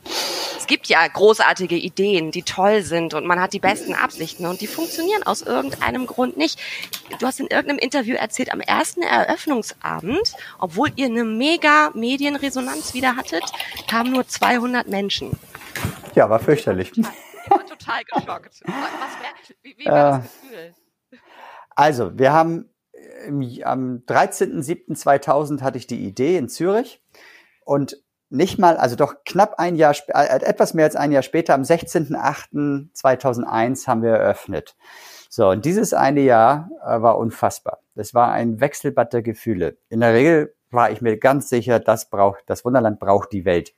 Speaker 3: Es gibt ja großartige Ideen, die toll sind und man hat die besten Absichten und die funktionieren aus irgendeinem Grund nicht. Du hast in irgendeinem Interview erzählt, am ersten Eröffnungsabend, obwohl ihr eine mega Medienresonanz wieder hattet, kamen nur 200 Menschen.
Speaker 1: Ja, war fürchterlich. Ich war total geschockt. Was wie, wie war das äh, Gefühl? Also, wir haben am 13.07.2000 hatte ich die Idee in Zürich und nicht mal, also doch knapp ein Jahr, äh, etwas mehr als ein Jahr später, am 16.08.2001 haben wir eröffnet. So, und dieses eine Jahr äh, war unfassbar. Das war ein Wechselbad der Gefühle. In der Regel war ich mir ganz sicher, das braucht, das Wunderland braucht die Welt.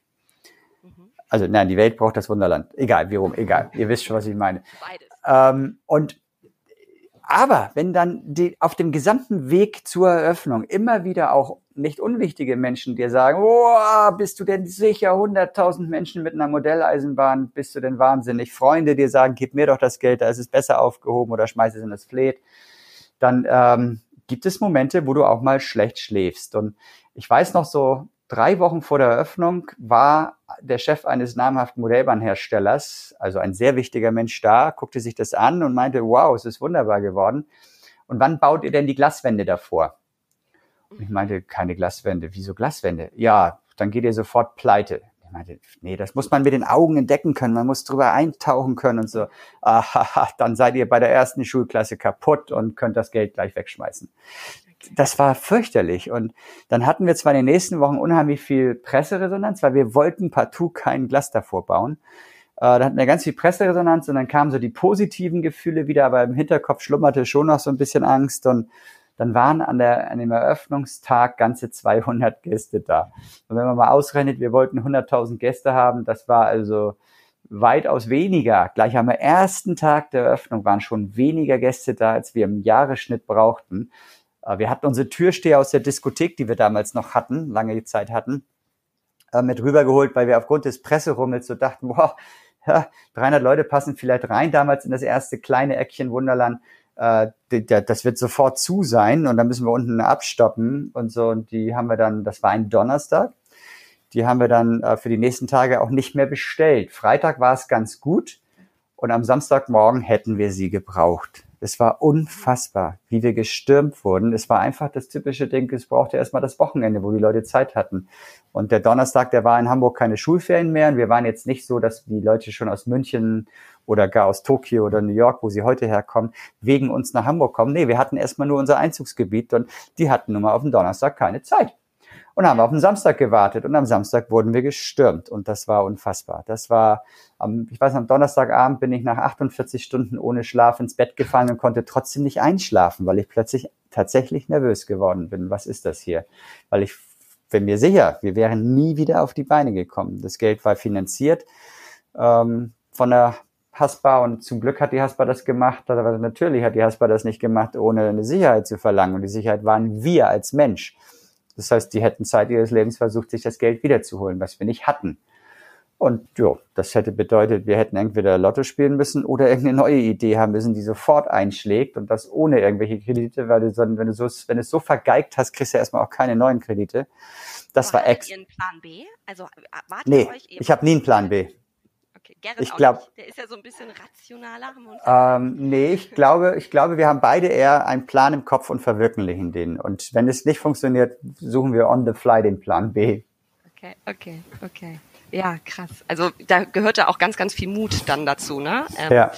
Speaker 1: Mhm. Also nein, die Welt braucht das Wunderland. Egal, wie rum, egal. Ihr wisst schon, was ich meine. Beides. Ähm, und aber wenn dann die, auf dem gesamten Weg zur Eröffnung immer wieder auch nicht unwichtige Menschen dir sagen, oh, bist du denn sicher 100.000 Menschen mit einer Modelleisenbahn, bist du denn wahnsinnig? Freunde dir sagen, gib mir doch das Geld, da ist es besser aufgehoben oder schmeiß es in das Fleet. Dann ähm, gibt es Momente, wo du auch mal schlecht schläfst. Und ich weiß noch so, drei Wochen vor der Eröffnung war der Chef eines namhaften Modellbahnherstellers, also ein sehr wichtiger Mensch da, guckte sich das an und meinte, wow, es ist wunderbar geworden. Und wann baut ihr denn die Glaswände davor? Und ich meinte, keine Glaswände. Wieso Glaswände? Ja, dann geht ihr sofort pleite. Ich meinte, nee, das muss man mit den Augen entdecken können. Man muss drüber eintauchen können und so. Aha, dann seid ihr bei der ersten Schulklasse kaputt und könnt das Geld gleich wegschmeißen das war fürchterlich. Und dann hatten wir zwar in den nächsten Wochen unheimlich viel Presseresonanz, weil wir wollten partout kein Glas davor bauen. Äh, da hatten wir ganz viel Presseresonanz und dann kamen so die positiven Gefühle wieder, aber im Hinterkopf schlummerte schon noch so ein bisschen Angst und dann waren an, der, an dem Eröffnungstag ganze 200 Gäste da. Und wenn man mal ausrechnet, wir wollten 100.000 Gäste haben, das war also weitaus weniger. Gleich am ersten Tag der Eröffnung waren schon weniger Gäste da, als wir im Jahresschnitt brauchten. Äh, wir hatten unsere Türsteher aus der Diskothek, die wir damals noch hatten, lange Zeit hatten, äh, mit rübergeholt, weil wir aufgrund des Presserummels so dachten, boah, ja, 300 Leute passen vielleicht rein damals in das erste kleine Eckchen Wunderland. Äh, das wird sofort zu sein und dann müssen wir unten abstoppen und so. Und die haben wir dann, das war ein Donnerstag, die haben wir dann für die nächsten Tage auch nicht mehr bestellt. Freitag war es ganz gut und am Samstagmorgen hätten wir sie gebraucht. Es war unfassbar, wie wir gestürmt wurden. Es war einfach das typische Ding, es brauchte erstmal das Wochenende, wo die Leute Zeit hatten. Und der Donnerstag, der war in Hamburg keine Schulferien mehr. Und wir waren jetzt nicht so, dass die Leute schon aus München oder gar aus Tokio oder New York, wo sie heute herkommen, wegen uns nach Hamburg kommen. Nee, wir hatten erstmal nur unser Einzugsgebiet und die hatten nun mal auf den Donnerstag keine Zeit. Und haben auf den Samstag gewartet und am Samstag wurden wir gestürmt und das war unfassbar. Das war, ich weiß, am Donnerstagabend bin ich nach 48 Stunden ohne Schlaf ins Bett gefallen und konnte trotzdem nicht einschlafen, weil ich plötzlich tatsächlich nervös geworden bin. Was ist das hier? Weil ich bin mir sicher, wir wären nie wieder auf die Beine gekommen. Das Geld war finanziert ähm, von der Haspa und zum Glück hat die Haspa das gemacht, aber natürlich hat die Haspa das nicht gemacht, ohne eine Sicherheit zu verlangen. Und die Sicherheit waren wir als Mensch. Das heißt, die hätten Zeit ihres Lebens versucht, sich das Geld wiederzuholen, was wir nicht hatten. Und ja, das hätte bedeutet, wir hätten entweder Lotto spielen müssen oder irgendeine neue Idee haben müssen, die sofort einschlägt und das ohne irgendwelche Kredite, weil du, wenn du so, wenn du es so vergeigt hast, kriegst du erstmal auch keine neuen Kredite. Das war ex. Ihr einen Plan B? Also wartet nee, euch ich habe nie einen Plan B. Gerrit ich glaube, der ist ja so ein bisschen rationaler. Haben ähm, nee, ich glaube, ich glaube, wir haben beide eher einen Plan im Kopf und verwirklichen den. Und wenn es nicht funktioniert, suchen wir on the fly den Plan B.
Speaker 3: Okay, okay, okay. Ja, krass. Also da gehört ja auch ganz, ganz viel Mut dann dazu, ne? Ähm, ja.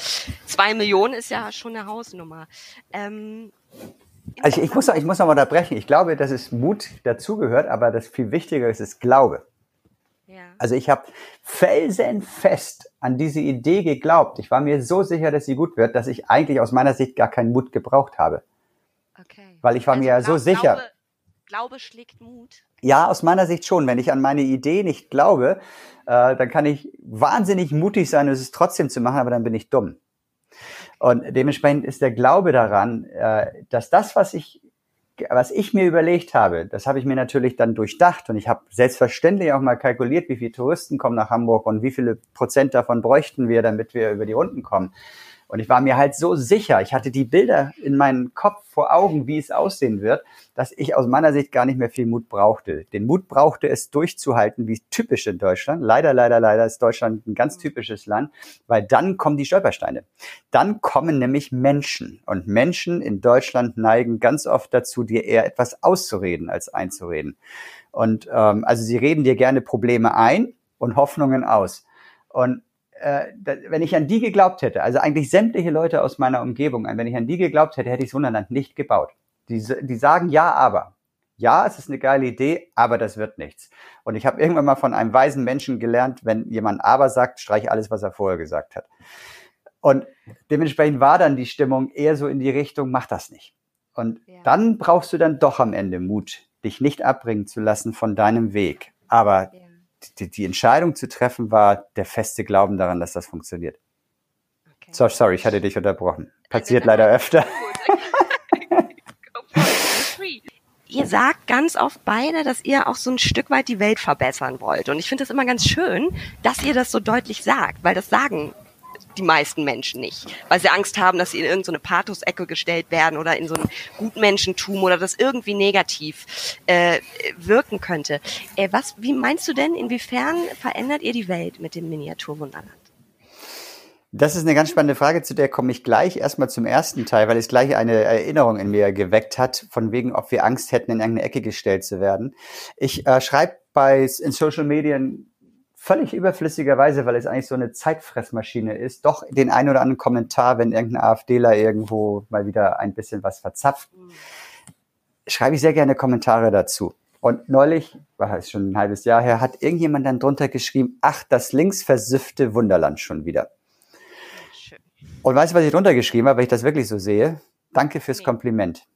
Speaker 3: Zwei Millionen ist ja schon eine Hausnummer. Ähm,
Speaker 1: also ich, ich, muss, ich muss noch mal unterbrechen. Ich glaube, dass es Mut dazugehört, aber das viel wichtiger ist, ist Glaube. Also ich habe felsenfest an diese Idee geglaubt. Ich war mir so sicher, dass sie gut wird, dass ich eigentlich aus meiner Sicht gar keinen Mut gebraucht habe. Okay. Weil ich war also mir ja so sicher.
Speaker 3: Glaube schlägt Mut.
Speaker 1: Ja, aus meiner Sicht schon. Wenn ich an meine Idee nicht glaube, äh, dann kann ich wahnsinnig mutig sein, es trotzdem zu machen, aber dann bin ich dumm. Und dementsprechend ist der Glaube daran, äh, dass das, was ich was ich mir überlegt habe, das habe ich mir natürlich dann durchdacht und ich habe selbstverständlich auch mal kalkuliert, wie viele Touristen kommen nach Hamburg und wie viele Prozent davon bräuchten wir, damit wir über die Runden kommen. Und ich war mir halt so sicher, ich hatte die Bilder in meinem Kopf vor Augen, wie es aussehen wird, dass ich aus meiner Sicht gar nicht mehr viel Mut brauchte. Den Mut brauchte es durchzuhalten, wie typisch in Deutschland. Leider, leider, leider ist Deutschland ein ganz typisches Land, weil dann kommen die Stolpersteine. Dann kommen nämlich Menschen. Und Menschen in Deutschland neigen ganz oft dazu, dir eher etwas auszureden als einzureden. Und ähm, also sie reden dir gerne Probleme ein und Hoffnungen aus. Und äh, wenn ich an die geglaubt hätte, also eigentlich sämtliche Leute aus meiner Umgebung, wenn ich an die geglaubt hätte, hätte ich Wunderland nicht gebaut. Die, die sagen ja, aber. Ja, es ist eine geile Idee, aber das wird nichts. Und ich habe irgendwann mal von einem weisen Menschen gelernt, wenn jemand aber sagt, streich alles, was er vorher gesagt hat. Und dementsprechend war dann die Stimmung eher so in die Richtung, mach das nicht. Und ja. dann brauchst du dann doch am Ende Mut, dich nicht abbringen zu lassen von deinem Weg. Aber ja die, die Entscheidung zu treffen war der feste Glauben daran, dass das funktioniert. Okay. So, sorry, ich hatte dich unterbrochen. Passiert leider öfter.
Speaker 3: ihr sagt ganz oft beide, dass ihr auch so ein Stück weit die Welt verbessern wollt. Und ich finde es immer ganz schön, dass ihr das so deutlich sagt, weil das sagen die meisten Menschen nicht, weil sie Angst haben, dass sie in irgendeine Pathos-Ecke gestellt werden oder in so ein Gutmenschentum oder das irgendwie negativ äh, wirken könnte. Äh, was, wie meinst du denn, inwiefern verändert ihr die Welt mit dem Miniaturwunderland?
Speaker 1: Das ist eine ganz spannende Frage, zu der komme ich gleich. Erstmal zum ersten Teil, weil es gleich eine Erinnerung in mir geweckt hat, von wegen, ob wir Angst hätten, in irgendeine Ecke gestellt zu werden. Ich äh, schreibe in Social Medien völlig überflüssigerweise, weil es eigentlich so eine Zeitfressmaschine ist, doch den einen oder anderen Kommentar, wenn irgendein AfDler irgendwo mal wieder ein bisschen was verzapft, schreibe ich sehr gerne Kommentare dazu. Und neulich, war es schon ein halbes Jahr her, hat irgendjemand dann drunter geschrieben, ach, das linksversiffte Wunderland schon wieder. Und weißt du, was ich drunter geschrieben habe, weil ich das wirklich so sehe? Danke fürs nee. Kompliment.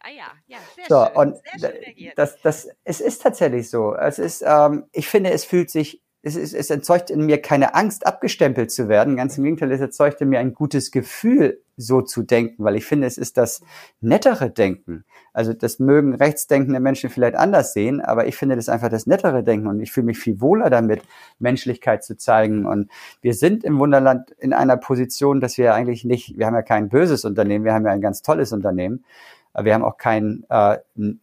Speaker 3: Ah ja, ja, sehr
Speaker 1: so, schön. Und sehr schön das, das, es ist tatsächlich so. Es ist, ähm, ich finde, es fühlt sich, es, ist, es erzeugt in mir keine Angst, abgestempelt zu werden. Ganz im Gegenteil, es erzeugt in mir ein gutes Gefühl, so zu denken, weil ich finde, es ist das nettere Denken. Also das mögen rechtsdenkende Menschen vielleicht anders sehen, aber ich finde das einfach das nettere Denken und ich fühle mich viel wohler damit, Menschlichkeit zu zeigen. Und wir sind im Wunderland in einer Position, dass wir eigentlich nicht, wir haben ja kein böses Unternehmen, wir haben ja ein ganz tolles Unternehmen. Wir haben auch kein äh, ein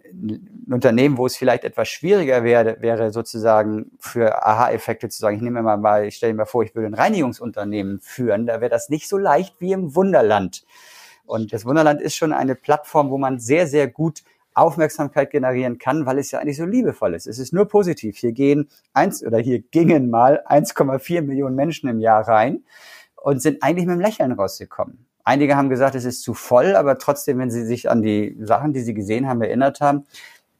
Speaker 1: Unternehmen, wo es vielleicht etwas schwieriger wäre, wäre sozusagen für Aha-Effekte zu sagen, ich nehme mal mal, ich stelle mir vor, ich würde ein Reinigungsunternehmen führen, da wäre das nicht so leicht wie im Wunderland. Und das Wunderland ist schon eine Plattform, wo man sehr, sehr gut Aufmerksamkeit generieren kann, weil es ja eigentlich so liebevoll ist. Es ist nur positiv. Hier gehen eins oder hier gingen mal 1,4 Millionen Menschen im Jahr rein und sind eigentlich mit dem Lächeln rausgekommen. Einige haben gesagt, es ist zu voll, aber trotzdem, wenn sie sich an die Sachen, die sie gesehen haben, erinnert haben,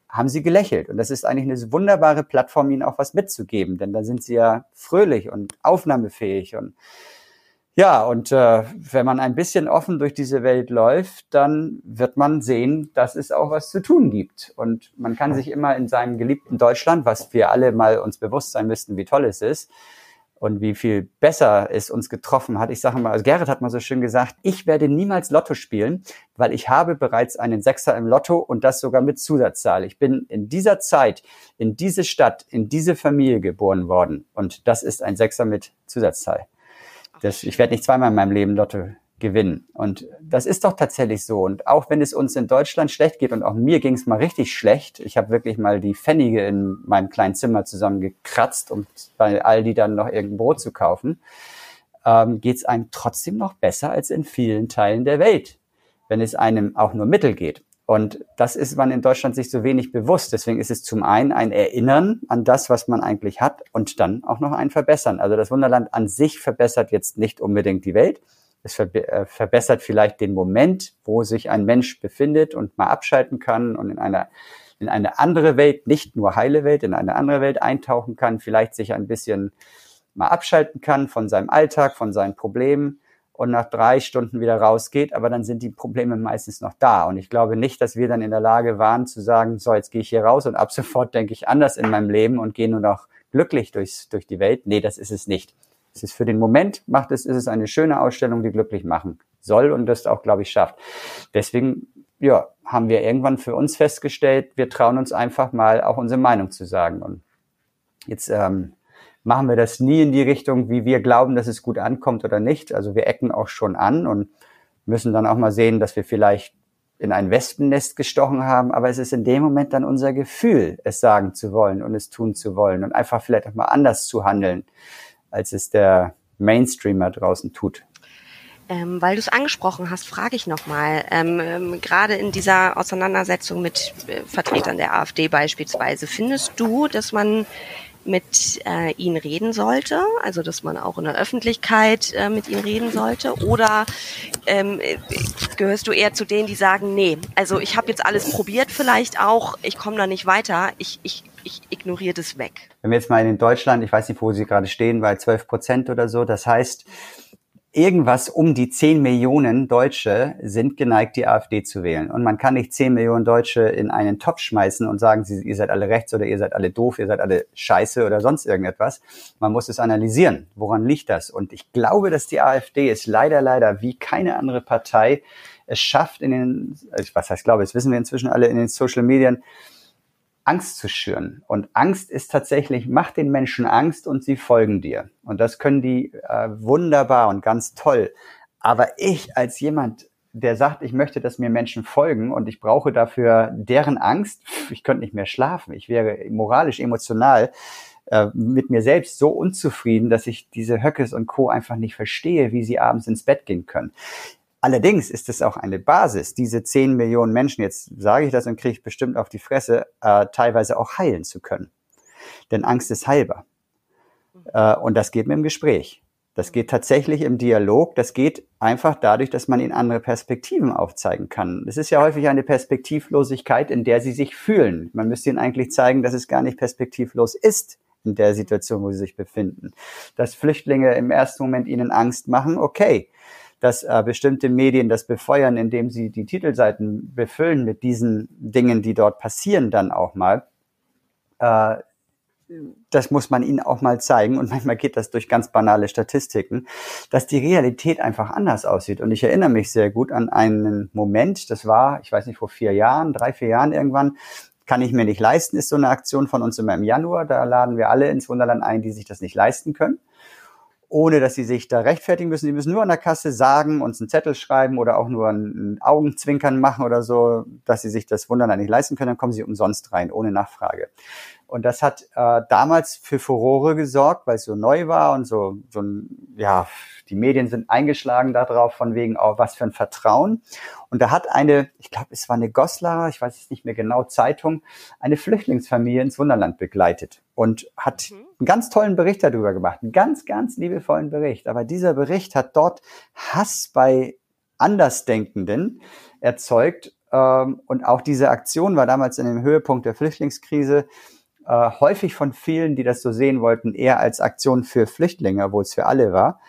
Speaker 1: haben sie gelächelt. Und das ist eigentlich eine wunderbare Plattform, ihnen auch was mitzugeben, denn da sind sie ja fröhlich und aufnahmefähig und ja, und äh, wenn man ein bisschen offen durch diese Welt läuft, dann wird man sehen, dass es auch was zu tun gibt. Und man kann sich immer in seinem geliebten Deutschland, was wir alle mal uns bewusst sein müssten, wie toll es ist, und wie viel besser es uns getroffen hat. Ich sage mal, also Gerrit hat mal so schön gesagt, ich werde niemals Lotto spielen, weil ich habe bereits einen Sechser im Lotto und das sogar mit Zusatzzahl. Ich bin in dieser Zeit, in diese Stadt, in diese Familie geboren worden und das ist ein Sechser mit Zusatzzahl. Das, ich werde nicht zweimal in meinem Leben Lotto gewinnen. Und das ist doch tatsächlich so. Und auch wenn es uns in Deutschland schlecht geht, und auch mir ging es mal richtig schlecht, ich habe wirklich mal die Pfennige in meinem kleinen Zimmer zusammengekratzt, um bei Aldi dann noch irgendein Brot zu kaufen, ähm, geht es einem trotzdem noch besser als in vielen Teilen der Welt, wenn es einem auch nur mittel geht. Und das ist man in Deutschland sich so wenig bewusst. Deswegen ist es zum einen ein Erinnern an das, was man eigentlich hat und dann auch noch ein Verbessern. Also das Wunderland an sich verbessert jetzt nicht unbedingt die Welt, es äh, verbessert vielleicht den Moment, wo sich ein Mensch befindet und mal abschalten kann und in einer in eine andere Welt, nicht nur heile Welt, in eine andere Welt eintauchen kann, vielleicht sich ein bisschen mal abschalten kann von seinem Alltag, von seinen Problemen und nach drei Stunden wieder rausgeht, aber dann sind die Probleme meistens noch da. Und ich glaube nicht, dass wir dann in der Lage waren zu sagen, so, jetzt gehe ich hier raus und ab sofort denke ich anders in meinem Leben und gehe nur noch glücklich durchs, durch die Welt. Nee, das ist es nicht. Es ist für den Moment, macht es, ist es eine schöne Ausstellung, die glücklich machen soll und das auch, glaube ich, schafft. Deswegen, ja, haben wir irgendwann für uns festgestellt, wir trauen uns einfach mal auch unsere Meinung zu sagen. Und jetzt ähm, machen wir das nie in die Richtung, wie wir glauben, dass es gut ankommt oder nicht. Also wir ecken auch schon an und müssen dann auch mal sehen, dass wir vielleicht in ein Wespennest gestochen haben, aber es ist in dem Moment dann unser Gefühl, es sagen zu wollen und es tun zu wollen und einfach vielleicht auch mal anders zu handeln, als es der Mainstreamer draußen tut.
Speaker 3: Ähm, weil du es angesprochen hast, frage ich nochmal, ähm, ähm, gerade in dieser Auseinandersetzung mit äh, Vertretern der AfD beispielsweise, findest du, dass man mit äh, ihnen reden sollte, also dass man auch in der Öffentlichkeit äh, mit ihnen reden sollte? Oder ähm, gehörst du eher zu denen, die sagen, nee, also ich habe jetzt alles probiert vielleicht auch, ich komme da nicht weiter, ich, ich, ich ignoriere das weg.
Speaker 1: Wenn wir jetzt mal in Deutschland, ich weiß nicht, wo Sie gerade stehen, bei 12 Prozent oder so, das heißt, irgendwas um die 10 Millionen Deutsche sind geneigt, die AfD zu wählen. Und man kann nicht 10 Millionen Deutsche in einen Topf schmeißen und sagen, ihr seid alle rechts oder ihr seid alle doof, ihr seid alle scheiße oder sonst irgendetwas. Man muss es analysieren. Woran liegt das? Und ich glaube, dass die AfD es leider, leider wie keine andere Partei es schafft in den, was heißt glaube, das wissen wir inzwischen alle in den Social Medien, Angst zu schüren. Und Angst ist tatsächlich, macht den Menschen Angst und sie folgen dir. Und das können die äh, wunderbar und ganz toll. Aber ich als jemand, der sagt, ich möchte, dass mir Menschen folgen und ich brauche dafür deren Angst, ich könnte nicht mehr schlafen. Ich wäre moralisch, emotional äh, mit mir selbst so unzufrieden, dass ich diese Höckes und Co. einfach nicht verstehe, wie sie abends ins Bett gehen können. Allerdings ist es auch eine Basis, diese 10 Millionen Menschen, jetzt sage ich das und kriege ich bestimmt auf die Fresse, äh, teilweise auch heilen zu können. Denn Angst ist heilbar. Äh, und das geht mit dem Gespräch. Das geht tatsächlich im Dialog. Das geht einfach dadurch, dass man ihnen andere Perspektiven aufzeigen kann. Es ist ja häufig eine Perspektivlosigkeit, in der sie sich fühlen. Man müsste ihnen eigentlich zeigen, dass es gar nicht perspektivlos ist in der Situation, wo sie sich befinden. Dass Flüchtlinge im ersten Moment ihnen Angst machen, okay dass äh, bestimmte Medien das befeuern, indem sie die Titelseiten befüllen mit diesen Dingen, die dort passieren, dann auch mal. Äh, das muss man ihnen auch mal zeigen und manchmal geht das durch ganz banale Statistiken, dass die Realität einfach anders aussieht. Und ich erinnere mich sehr gut an einen Moment, das war, ich weiß nicht, vor vier Jahren, drei, vier Jahren irgendwann, kann ich mir nicht leisten, ist so eine Aktion von uns immer im Januar. Da laden wir alle ins Wunderland ein, die sich das nicht leisten können ohne dass sie sich da rechtfertigen müssen. Sie müssen nur an der Kasse sagen, uns einen Zettel schreiben oder auch nur ein Augenzwinkern machen oder so, dass sie sich das Wunderland nicht leisten können, dann kommen sie umsonst rein, ohne Nachfrage. Und das hat äh, damals für Furore gesorgt, weil es so neu war und so, so ein, ja, die Medien sind eingeschlagen darauf, von wegen, oh, was für ein Vertrauen. Und da hat eine, ich glaube, es war eine Goslar, ich weiß es nicht mehr genau, Zeitung, eine Flüchtlingsfamilie ins Wunderland begleitet und hat mhm. einen ganz tollen Bericht darüber gemacht. Einen ganz, ganz liebevollen Bericht. Aber dieser Bericht hat dort Hass bei Andersdenkenden erzeugt. Ähm, und auch diese Aktion war damals in dem Höhepunkt der Flüchtlingskrise äh, häufig von vielen, die das so sehen wollten, eher als Aktion für Flüchtlinge, obwohl es für alle war,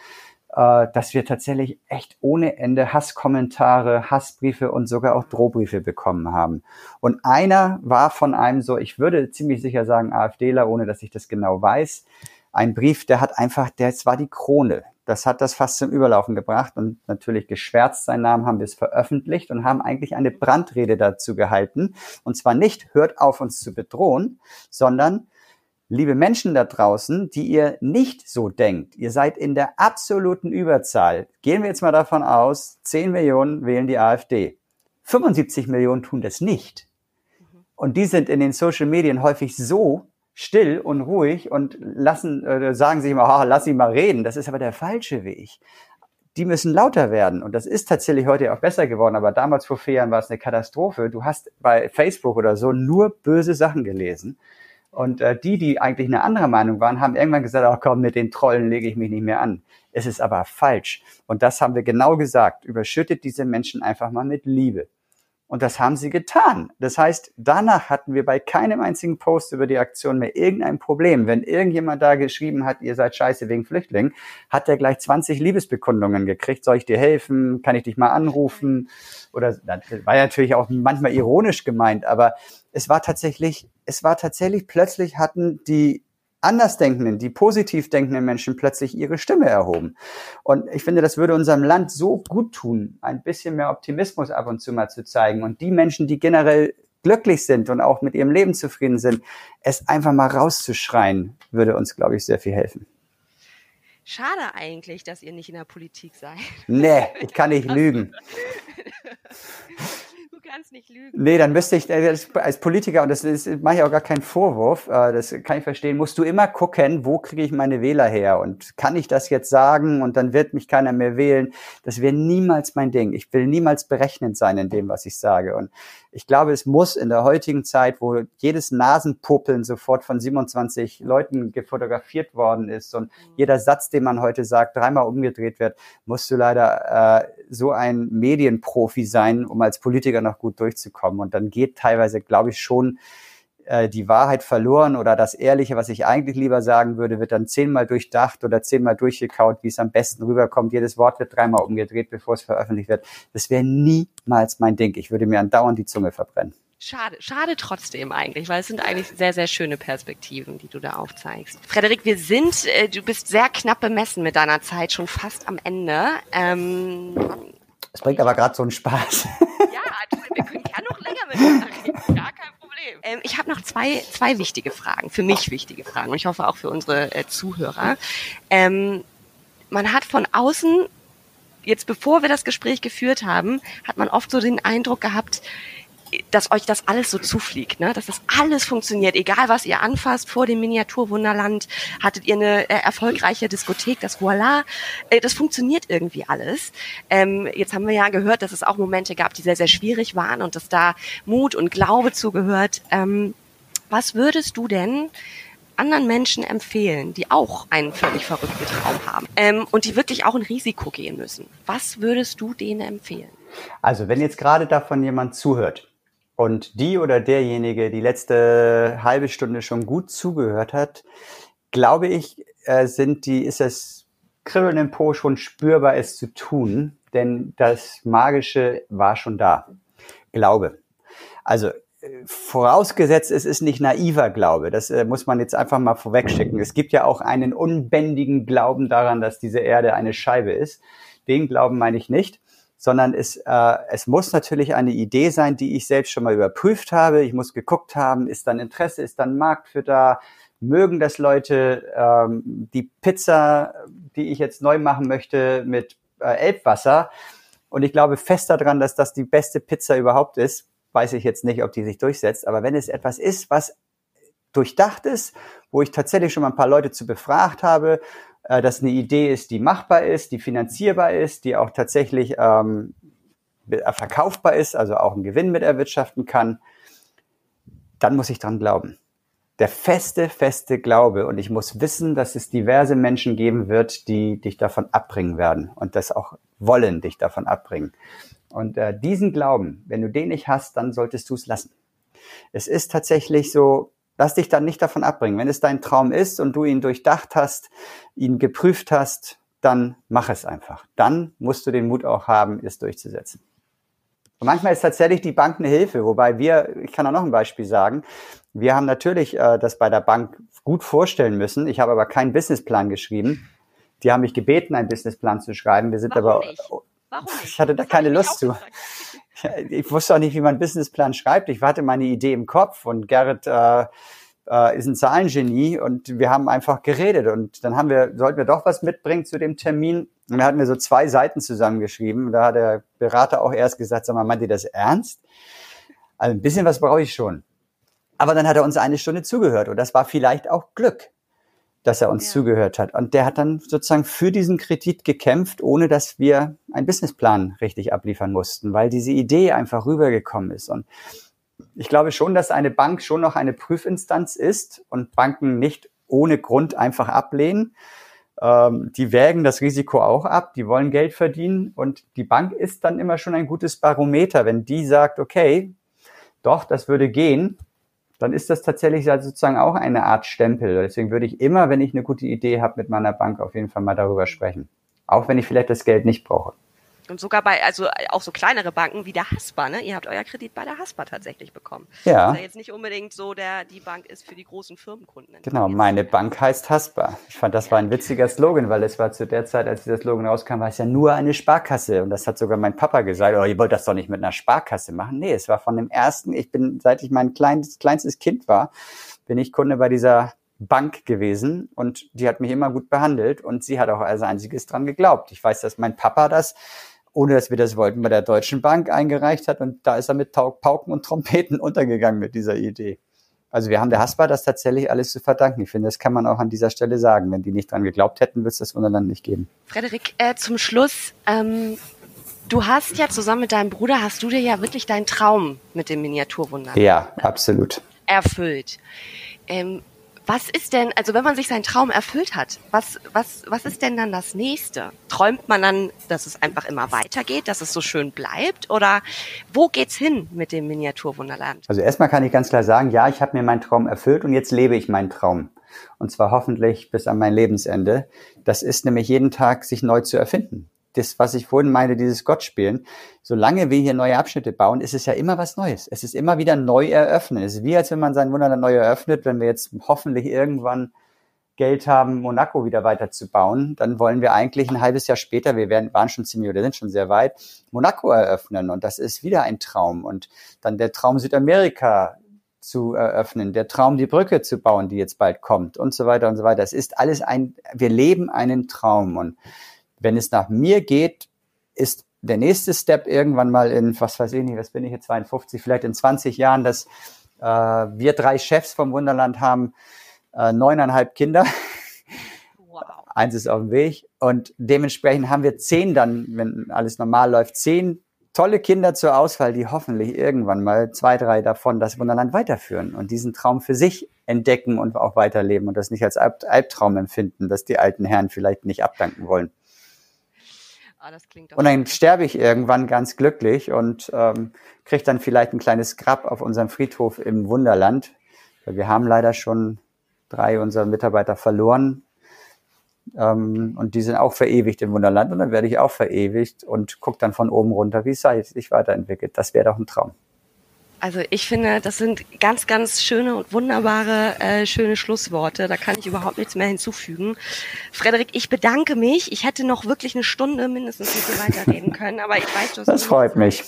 Speaker 1: äh, dass wir tatsächlich echt ohne Ende Hasskommentare, Hassbriefe und sogar auch Drohbriefe bekommen haben. Und einer war von einem so, ich würde ziemlich sicher sagen AfDler, ohne dass ich das genau weiß, ein Brief, der hat einfach, der war die Krone. Das hat das fast zum Überlaufen gebracht und natürlich geschwärzt seinen Namen haben wir es veröffentlicht und haben eigentlich eine Brandrede dazu gehalten. Und zwar nicht, hört auf uns zu bedrohen, sondern liebe Menschen da draußen, die ihr nicht so denkt, ihr seid in der absoluten Überzahl. Gehen wir jetzt mal davon aus, 10 Millionen wählen die AfD. 75 Millionen tun das nicht. Und die sind in den Social Medien häufig so still und ruhig und lassen, äh, sagen sich immer, oh, lass sie mal reden. Das ist aber der falsche Weg. Die müssen lauter werden. Und das ist tatsächlich heute auch besser geworden. Aber damals vor vier Jahren war es eine Katastrophe. Du hast bei Facebook oder so nur böse Sachen gelesen. Und äh, die, die eigentlich eine andere Meinung waren, haben irgendwann gesagt, oh komm, mit den Trollen lege ich mich nicht mehr an. Es ist aber falsch. Und das haben wir genau gesagt. Überschüttet diese Menschen einfach mal mit Liebe. Und das haben sie getan. Das heißt, danach hatten wir bei keinem einzigen Post über die Aktion mehr irgendein Problem. Wenn irgendjemand da geschrieben hat, ihr seid scheiße wegen Flüchtlingen, hat er gleich 20 Liebesbekundungen gekriegt. Soll ich dir helfen? Kann ich dich mal anrufen? Oder das war natürlich auch manchmal ironisch gemeint, aber es war tatsächlich, es war tatsächlich plötzlich hatten die Andersdenkenden, die positiv denkenden Menschen plötzlich ihre Stimme erhoben. Und ich finde, das würde unserem Land so gut tun, ein bisschen mehr Optimismus ab und zu mal zu zeigen. Und die Menschen, die generell glücklich sind und auch mit ihrem Leben zufrieden sind, es einfach mal rauszuschreien, würde uns, glaube ich, sehr viel helfen.
Speaker 3: Schade eigentlich, dass ihr nicht in der Politik seid.
Speaker 1: Nee, ich kann nicht lügen.
Speaker 3: kannst nicht lügen.
Speaker 1: Nee, dann müsste ich äh, als Politiker, und das ist, mache ich auch gar keinen Vorwurf, äh, das kann ich verstehen, musst du immer gucken, wo kriege ich meine Wähler her und kann ich das jetzt sagen und dann wird mich keiner mehr wählen. Das wäre niemals mein Ding. Ich will niemals berechnend sein in dem, was ich sage. Und ich glaube, es muss in der heutigen Zeit, wo jedes Nasenpuppeln sofort von 27 Leuten gefotografiert worden ist und jeder Satz, den man heute sagt, dreimal umgedreht wird, musst du leider äh, so ein Medienprofi sein, um als Politiker noch gut durchzukommen. Und dann geht teilweise, glaube ich, schon äh, die Wahrheit verloren oder das Ehrliche, was ich eigentlich lieber sagen würde, wird dann zehnmal durchdacht oder zehnmal durchgekaut, wie es am besten rüberkommt. Jedes Wort wird dreimal umgedreht, bevor es veröffentlicht wird. Das wäre niemals mein Ding. Ich würde mir andauernd die Zunge verbrennen.
Speaker 3: Schade, schade trotzdem eigentlich, weil es sind eigentlich sehr, sehr schöne Perspektiven, die du da aufzeigst. Frederik, wir sind, äh, du bist sehr knapp bemessen mit deiner Zeit, schon fast am Ende. Ähm,
Speaker 1: es bringt aber gerade so einen Spaß.
Speaker 3: Ja, wir können ja noch länger miteinander reden, gar kein Problem. Ähm, ich habe noch zwei, zwei wichtige Fragen, für mich wichtige Fragen und ich hoffe auch für unsere äh, Zuhörer. Ähm, man hat von außen, jetzt bevor wir das Gespräch geführt haben, hat man oft so den Eindruck gehabt, dass euch das alles so zufliegt, ne? dass das alles funktioniert, egal was ihr anfasst. Vor dem Miniaturwunderland hattet ihr eine äh, erfolgreiche Diskothek, das Voila, äh, das funktioniert irgendwie alles. Ähm, jetzt haben wir ja gehört, dass es auch Momente gab, die sehr, sehr schwierig waren und dass da Mut und Glaube zugehört. Ähm, was würdest du denn anderen Menschen empfehlen, die auch einen völlig verrückten Traum haben ähm, und die wirklich auch ein Risiko gehen müssen? Was würdest du denen empfehlen?
Speaker 1: Also, wenn jetzt gerade davon jemand zuhört und die oder derjenige die letzte halbe Stunde schon gut zugehört hat, glaube ich, äh, sind die, ist das Kribbeln im Po schon spürbar, es zu tun, denn das Magische war schon da. Glaube. Also vorausgesetzt, es ist nicht naiver Glaube. Das äh, muss man jetzt einfach mal vorwegschicken. Es gibt ja auch einen unbändigen Glauben daran, dass diese Erde eine Scheibe ist. Den Glauben meine ich nicht sondern es, äh, es muss natürlich eine Idee sein, die ich selbst schon mal überprüft habe. Ich muss geguckt haben, ist dann Interesse, ist dann Markt für da, mögen das Leute ähm, die Pizza, die ich jetzt neu machen möchte mit äh, Elbwasser. Und ich glaube fest daran, dass das die beste Pizza überhaupt ist. Weiß ich jetzt nicht, ob die sich durchsetzt. Aber wenn es etwas ist, was durchdacht ist, wo ich tatsächlich schon mal ein paar Leute zu befragt habe äh, dass eine Idee ist, die machbar ist, die finanzierbar ist, die auch tatsächlich ähm, verkaufbar ist, also auch einen Gewinn mit erwirtschaften kann, dann muss ich dran glauben. Der feste, feste Glaube. Und ich muss wissen, dass es diverse Menschen geben wird, die dich davon abbringen werden und das auch wollen, dich davon abbringen. Und äh, diesen Glauben, wenn du den nicht hast, dann solltest du es lassen. Es ist tatsächlich so, Lass dich dann nicht davon abbringen. Wenn es dein Traum ist und du ihn durchdacht hast, ihn geprüft hast, dann mach es einfach. Dann musst du den Mut auch haben, es durchzusetzen. Und manchmal ist tatsächlich die Bank eine Hilfe, wobei wir, ich kann auch noch ein Beispiel sagen, wir haben natürlich äh, das bei der Bank gut vorstellen müssen. Ich habe aber keinen Businessplan geschrieben. Die haben mich gebeten, einen Businessplan zu schreiben. Wir sind
Speaker 3: Warum
Speaker 1: aber,
Speaker 3: nicht? Warum nicht?
Speaker 1: ich hatte da
Speaker 3: Das
Speaker 1: keine Lust zu.
Speaker 3: gefragt.
Speaker 1: Ich wusste auch nicht, wie man einen Businessplan schreibt. Ich hatte meine Idee im Kopf und Gerrit äh, äh, ist ein Zahlengenie und wir haben einfach geredet und dann haben wir, sollten wir doch was mitbringen zu dem Termin und da hatten wir so zwei Seiten zusammengeschrieben. Da hat der Berater auch erst gesagt, sag mal, meint ihr das ernst? Also ein bisschen was brauche ich schon. Aber dann hat er uns eine Stunde zugehört und das war vielleicht auch Glück, dass er uns
Speaker 3: Ja.
Speaker 1: zugehört hat. Und der hat dann sozusagen für diesen Kredit gekämpft, ohne dass wir einen Businessplan richtig abliefern mussten, weil diese Idee einfach rübergekommen ist. Und ich glaube schon, dass eine Bank schon noch eine Prüfinstanz ist und Banken nicht ohne Grund einfach ablehnen. Ähm, die wägen das Risiko auch ab, die wollen Geld verdienen und die Bank ist dann immer schon ein gutes Barometer. Wenn die sagt, okay, doch, das würde gehen, dann ist das tatsächlich sozusagen auch eine Art Stempel. Deswegen würde ich immer, wenn ich eine gute Idee habe, mit meiner Bank auf jeden Fall mal darüber sprechen. Auch wenn ich vielleicht das Geld nicht brauche.
Speaker 3: Und sogar bei, also auch so kleinere Banken wie der Haspa, ne? Ihr habt euer Kredit bei der Haspa tatsächlich bekommen.
Speaker 1: Ja.
Speaker 3: Ja jetzt nicht unbedingt so der, die Bank ist für die großen Firmenkunden.
Speaker 1: Genau, meine Bank heißt Haspa. Ich fand, das war ein witziger Slogan, weil es war zu der Zeit, als dieser Slogan rauskam, war es ja nur eine Sparkasse. Und das hat sogar mein Papa gesagt, oh, ihr wollt das doch nicht mit einer Sparkasse machen. Nee, es war von dem ersten, ich bin, seit ich mein kleines, kleinstes Kind war, bin ich Kunde bei dieser Bank gewesen und die hat mich immer gut behandelt und sie hat auch als einziges dran geglaubt. Ich weiß, dass mein Papa das ohne dass wir das wollten, bei der Deutschen Bank eingereicht hat und da ist er mit Pauken und Trompeten untergegangen mit dieser Idee. Also wir haben der Haspa das tatsächlich alles zu verdanken. Ich finde, das kann man auch an dieser Stelle sagen. Wenn die nicht dran geglaubt hätten, wird es das Wunderland nicht geben.
Speaker 3: Frederik, äh, zum Schluss, ähm, du hast ja zusammen mit deinem Bruder, hast du dir ja wirklich deinen Traum mit dem Miniaturwunderland
Speaker 1: ja, absolut.
Speaker 3: erfüllt. Ähm, was ist denn, also wenn man sich seinen Traum erfüllt hat, was, was, was ist denn dann das nächste? Träumt man dann, dass es einfach immer weitergeht, dass es so schön bleibt? Oder wo geht's hin mit dem Miniaturwunderland?
Speaker 1: Also erstmal kann ich ganz klar sagen, ja, ich habe mir meinen Traum erfüllt und jetzt lebe ich meinen Traum. Und zwar hoffentlich bis an mein Lebensende. Das ist nämlich jeden Tag sich neu zu erfinden das, was ich vorhin meine, dieses Gottspielen, solange wir hier neue Abschnitte bauen, ist es ja immer was Neues. Es ist immer wieder neu eröffnen. Es ist wie, als wenn man sein Wunderland neu eröffnet, wenn wir jetzt hoffentlich irgendwann Geld haben, Monaco wieder weiter zu bauen, dann wollen wir eigentlich ein halbes Jahr später, wir werden, waren schon ziemlich oder sind schon sehr weit, Monaco eröffnen. Und das ist wieder ein Traum. Und dann der Traum Südamerika zu eröffnen, der Traum, die Brücke zu bauen, die jetzt bald kommt und so weiter und so weiter. Es ist alles ein, wir leben einen Traum. Und wenn es nach mir geht, ist der nächste Step irgendwann mal in, was weiß ich nicht, was bin ich jetzt, 52, vielleicht in 20 Jahren, dass äh, wir drei Chefs vom Wunderland haben, äh, neuneinhalb Kinder. Wow. Eins ist auf dem Weg. Und dementsprechend haben wir zehn dann, wenn alles normal läuft, zehn tolle Kinder zur Auswahl, die hoffentlich irgendwann mal zwei, drei davon das Wunderland weiterführen und diesen Traum für sich entdecken und auch weiterleben und das nicht als Albtraum empfinden, dass die alten Herren vielleicht nicht abdanken wollen. Ah, und dann sterbe ich irgendwann ganz glücklich und ähm, kriege dann vielleicht ein kleines Grab auf unserem Friedhof im Wunderland. Wir haben leider schon drei unserer Mitarbeiter verloren. Ähm, und die sind auch verewigt im Wunderland und dann werde ich auch verewigt und gucke dann von oben runter, wie es sich weiterentwickelt. Das wäre doch ein Traum.
Speaker 3: Also ich finde, das sind ganz, ganz schöne und wunderbare, äh, schöne Schlussworte. Da kann ich überhaupt nichts mehr hinzufügen. Frederik, ich bedanke mich. Ich hätte noch wirklich eine Stunde mindestens mit dir weiterreden können, aber ich weiß, du hast
Speaker 1: Das freut mich.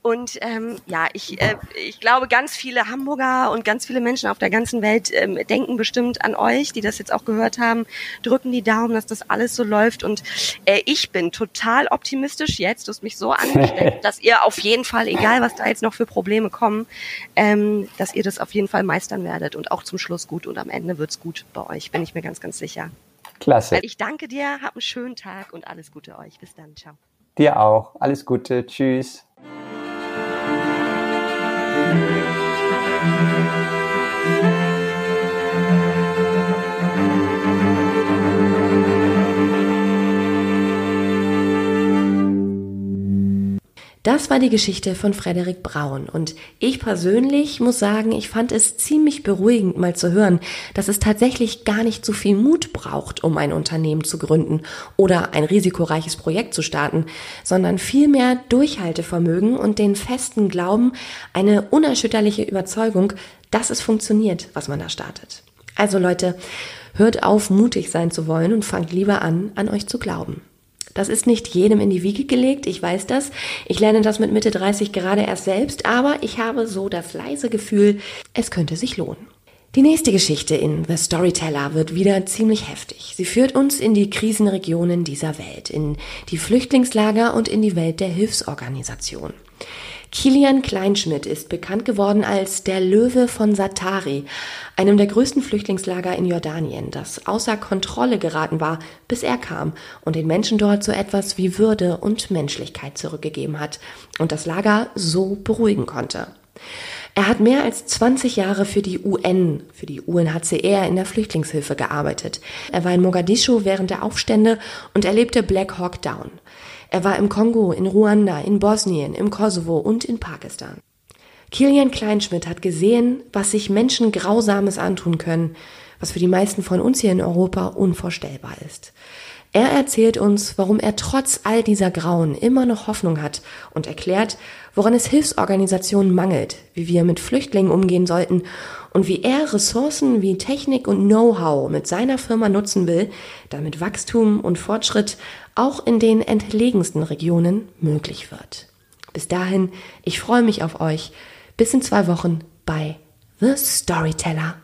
Speaker 3: Und ähm, ja, ich, äh, ich glaube, ganz viele Hamburger und ganz viele Menschen auf der ganzen Welt ähm, denken bestimmt an euch, die das jetzt auch gehört haben, drücken die Daumen, dass das alles so läuft. Und äh, ich bin total optimistisch jetzt, du hast mich so angestellt, dass ihr auf jeden Fall, egal was da jetzt noch für Probleme kommen, ähm, dass ihr das auf jeden Fall meistern werdet und auch zum Schluss gut und am Ende wird's gut bei euch, bin ich mir ganz, ganz sicher.
Speaker 1: Klasse.
Speaker 3: Ich danke dir, hab einen schönen Tag und alles Gute euch. Bis dann, ciao.
Speaker 1: Dir auch. Alles Gute. Tschüss. Thank you.
Speaker 2: Das war die Geschichte von Frederik Braun und ich persönlich muss sagen, ich fand es ziemlich beruhigend mal zu hören, dass es tatsächlich gar nicht so viel Mut braucht, um ein Unternehmen zu gründen oder ein risikoreiches Projekt zu starten, sondern vielmehr Durchhaltevermögen und den festen Glauben, eine unerschütterliche Überzeugung, dass es funktioniert, was man da startet. Also Leute, hört auf, mutig sein zu wollen und fangt lieber an, an euch zu glauben. Das ist nicht jedem in die Wiege gelegt, ich weiß das. Ich lerne das mit Mitte 30 gerade erst selbst, aber ich habe so das leise Gefühl, es könnte sich lohnen. Die nächste Geschichte in The Storyteller wird wieder ziemlich heftig. Sie führt uns in die Krisenregionen dieser Welt, in die Flüchtlingslager und in die Welt der Hilfsorganisation. Kilian Kleinschmidt ist bekannt geworden als der Löwe von Satari, einem der größten Flüchtlingslager in Jordanien, das außer Kontrolle geraten war, bis er kam und den Menschen dort so etwas wie Würde und Menschlichkeit zurückgegeben hat und das Lager so beruhigen konnte. Er hat mehr als 20 Jahre für die UN, für die UNHCR in der Flüchtlingshilfe gearbeitet. Er war in Mogadischu während der Aufstände und erlebte Black Hawk Down. Er war im Kongo, in Ruanda, in Bosnien, im Kosovo und in Pakistan. Kilian Kleinschmidt hat gesehen, was sich Menschen Grausames antun können, was für die meisten von uns hier in Europa unvorstellbar ist. Er erzählt uns, warum er trotz all dieser Grauen immer noch Hoffnung hat und erklärt, woran es Hilfsorganisationen mangelt, wie wir mit Flüchtlingen umgehen sollten und wie er Ressourcen wie Technik und Know-how mit seiner Firma nutzen will, damit Wachstum und Fortschritt auch in den entlegensten Regionen möglich wird. Bis dahin, ich freue mich auf euch. Bis in zwei Wochen bei The Storyteller.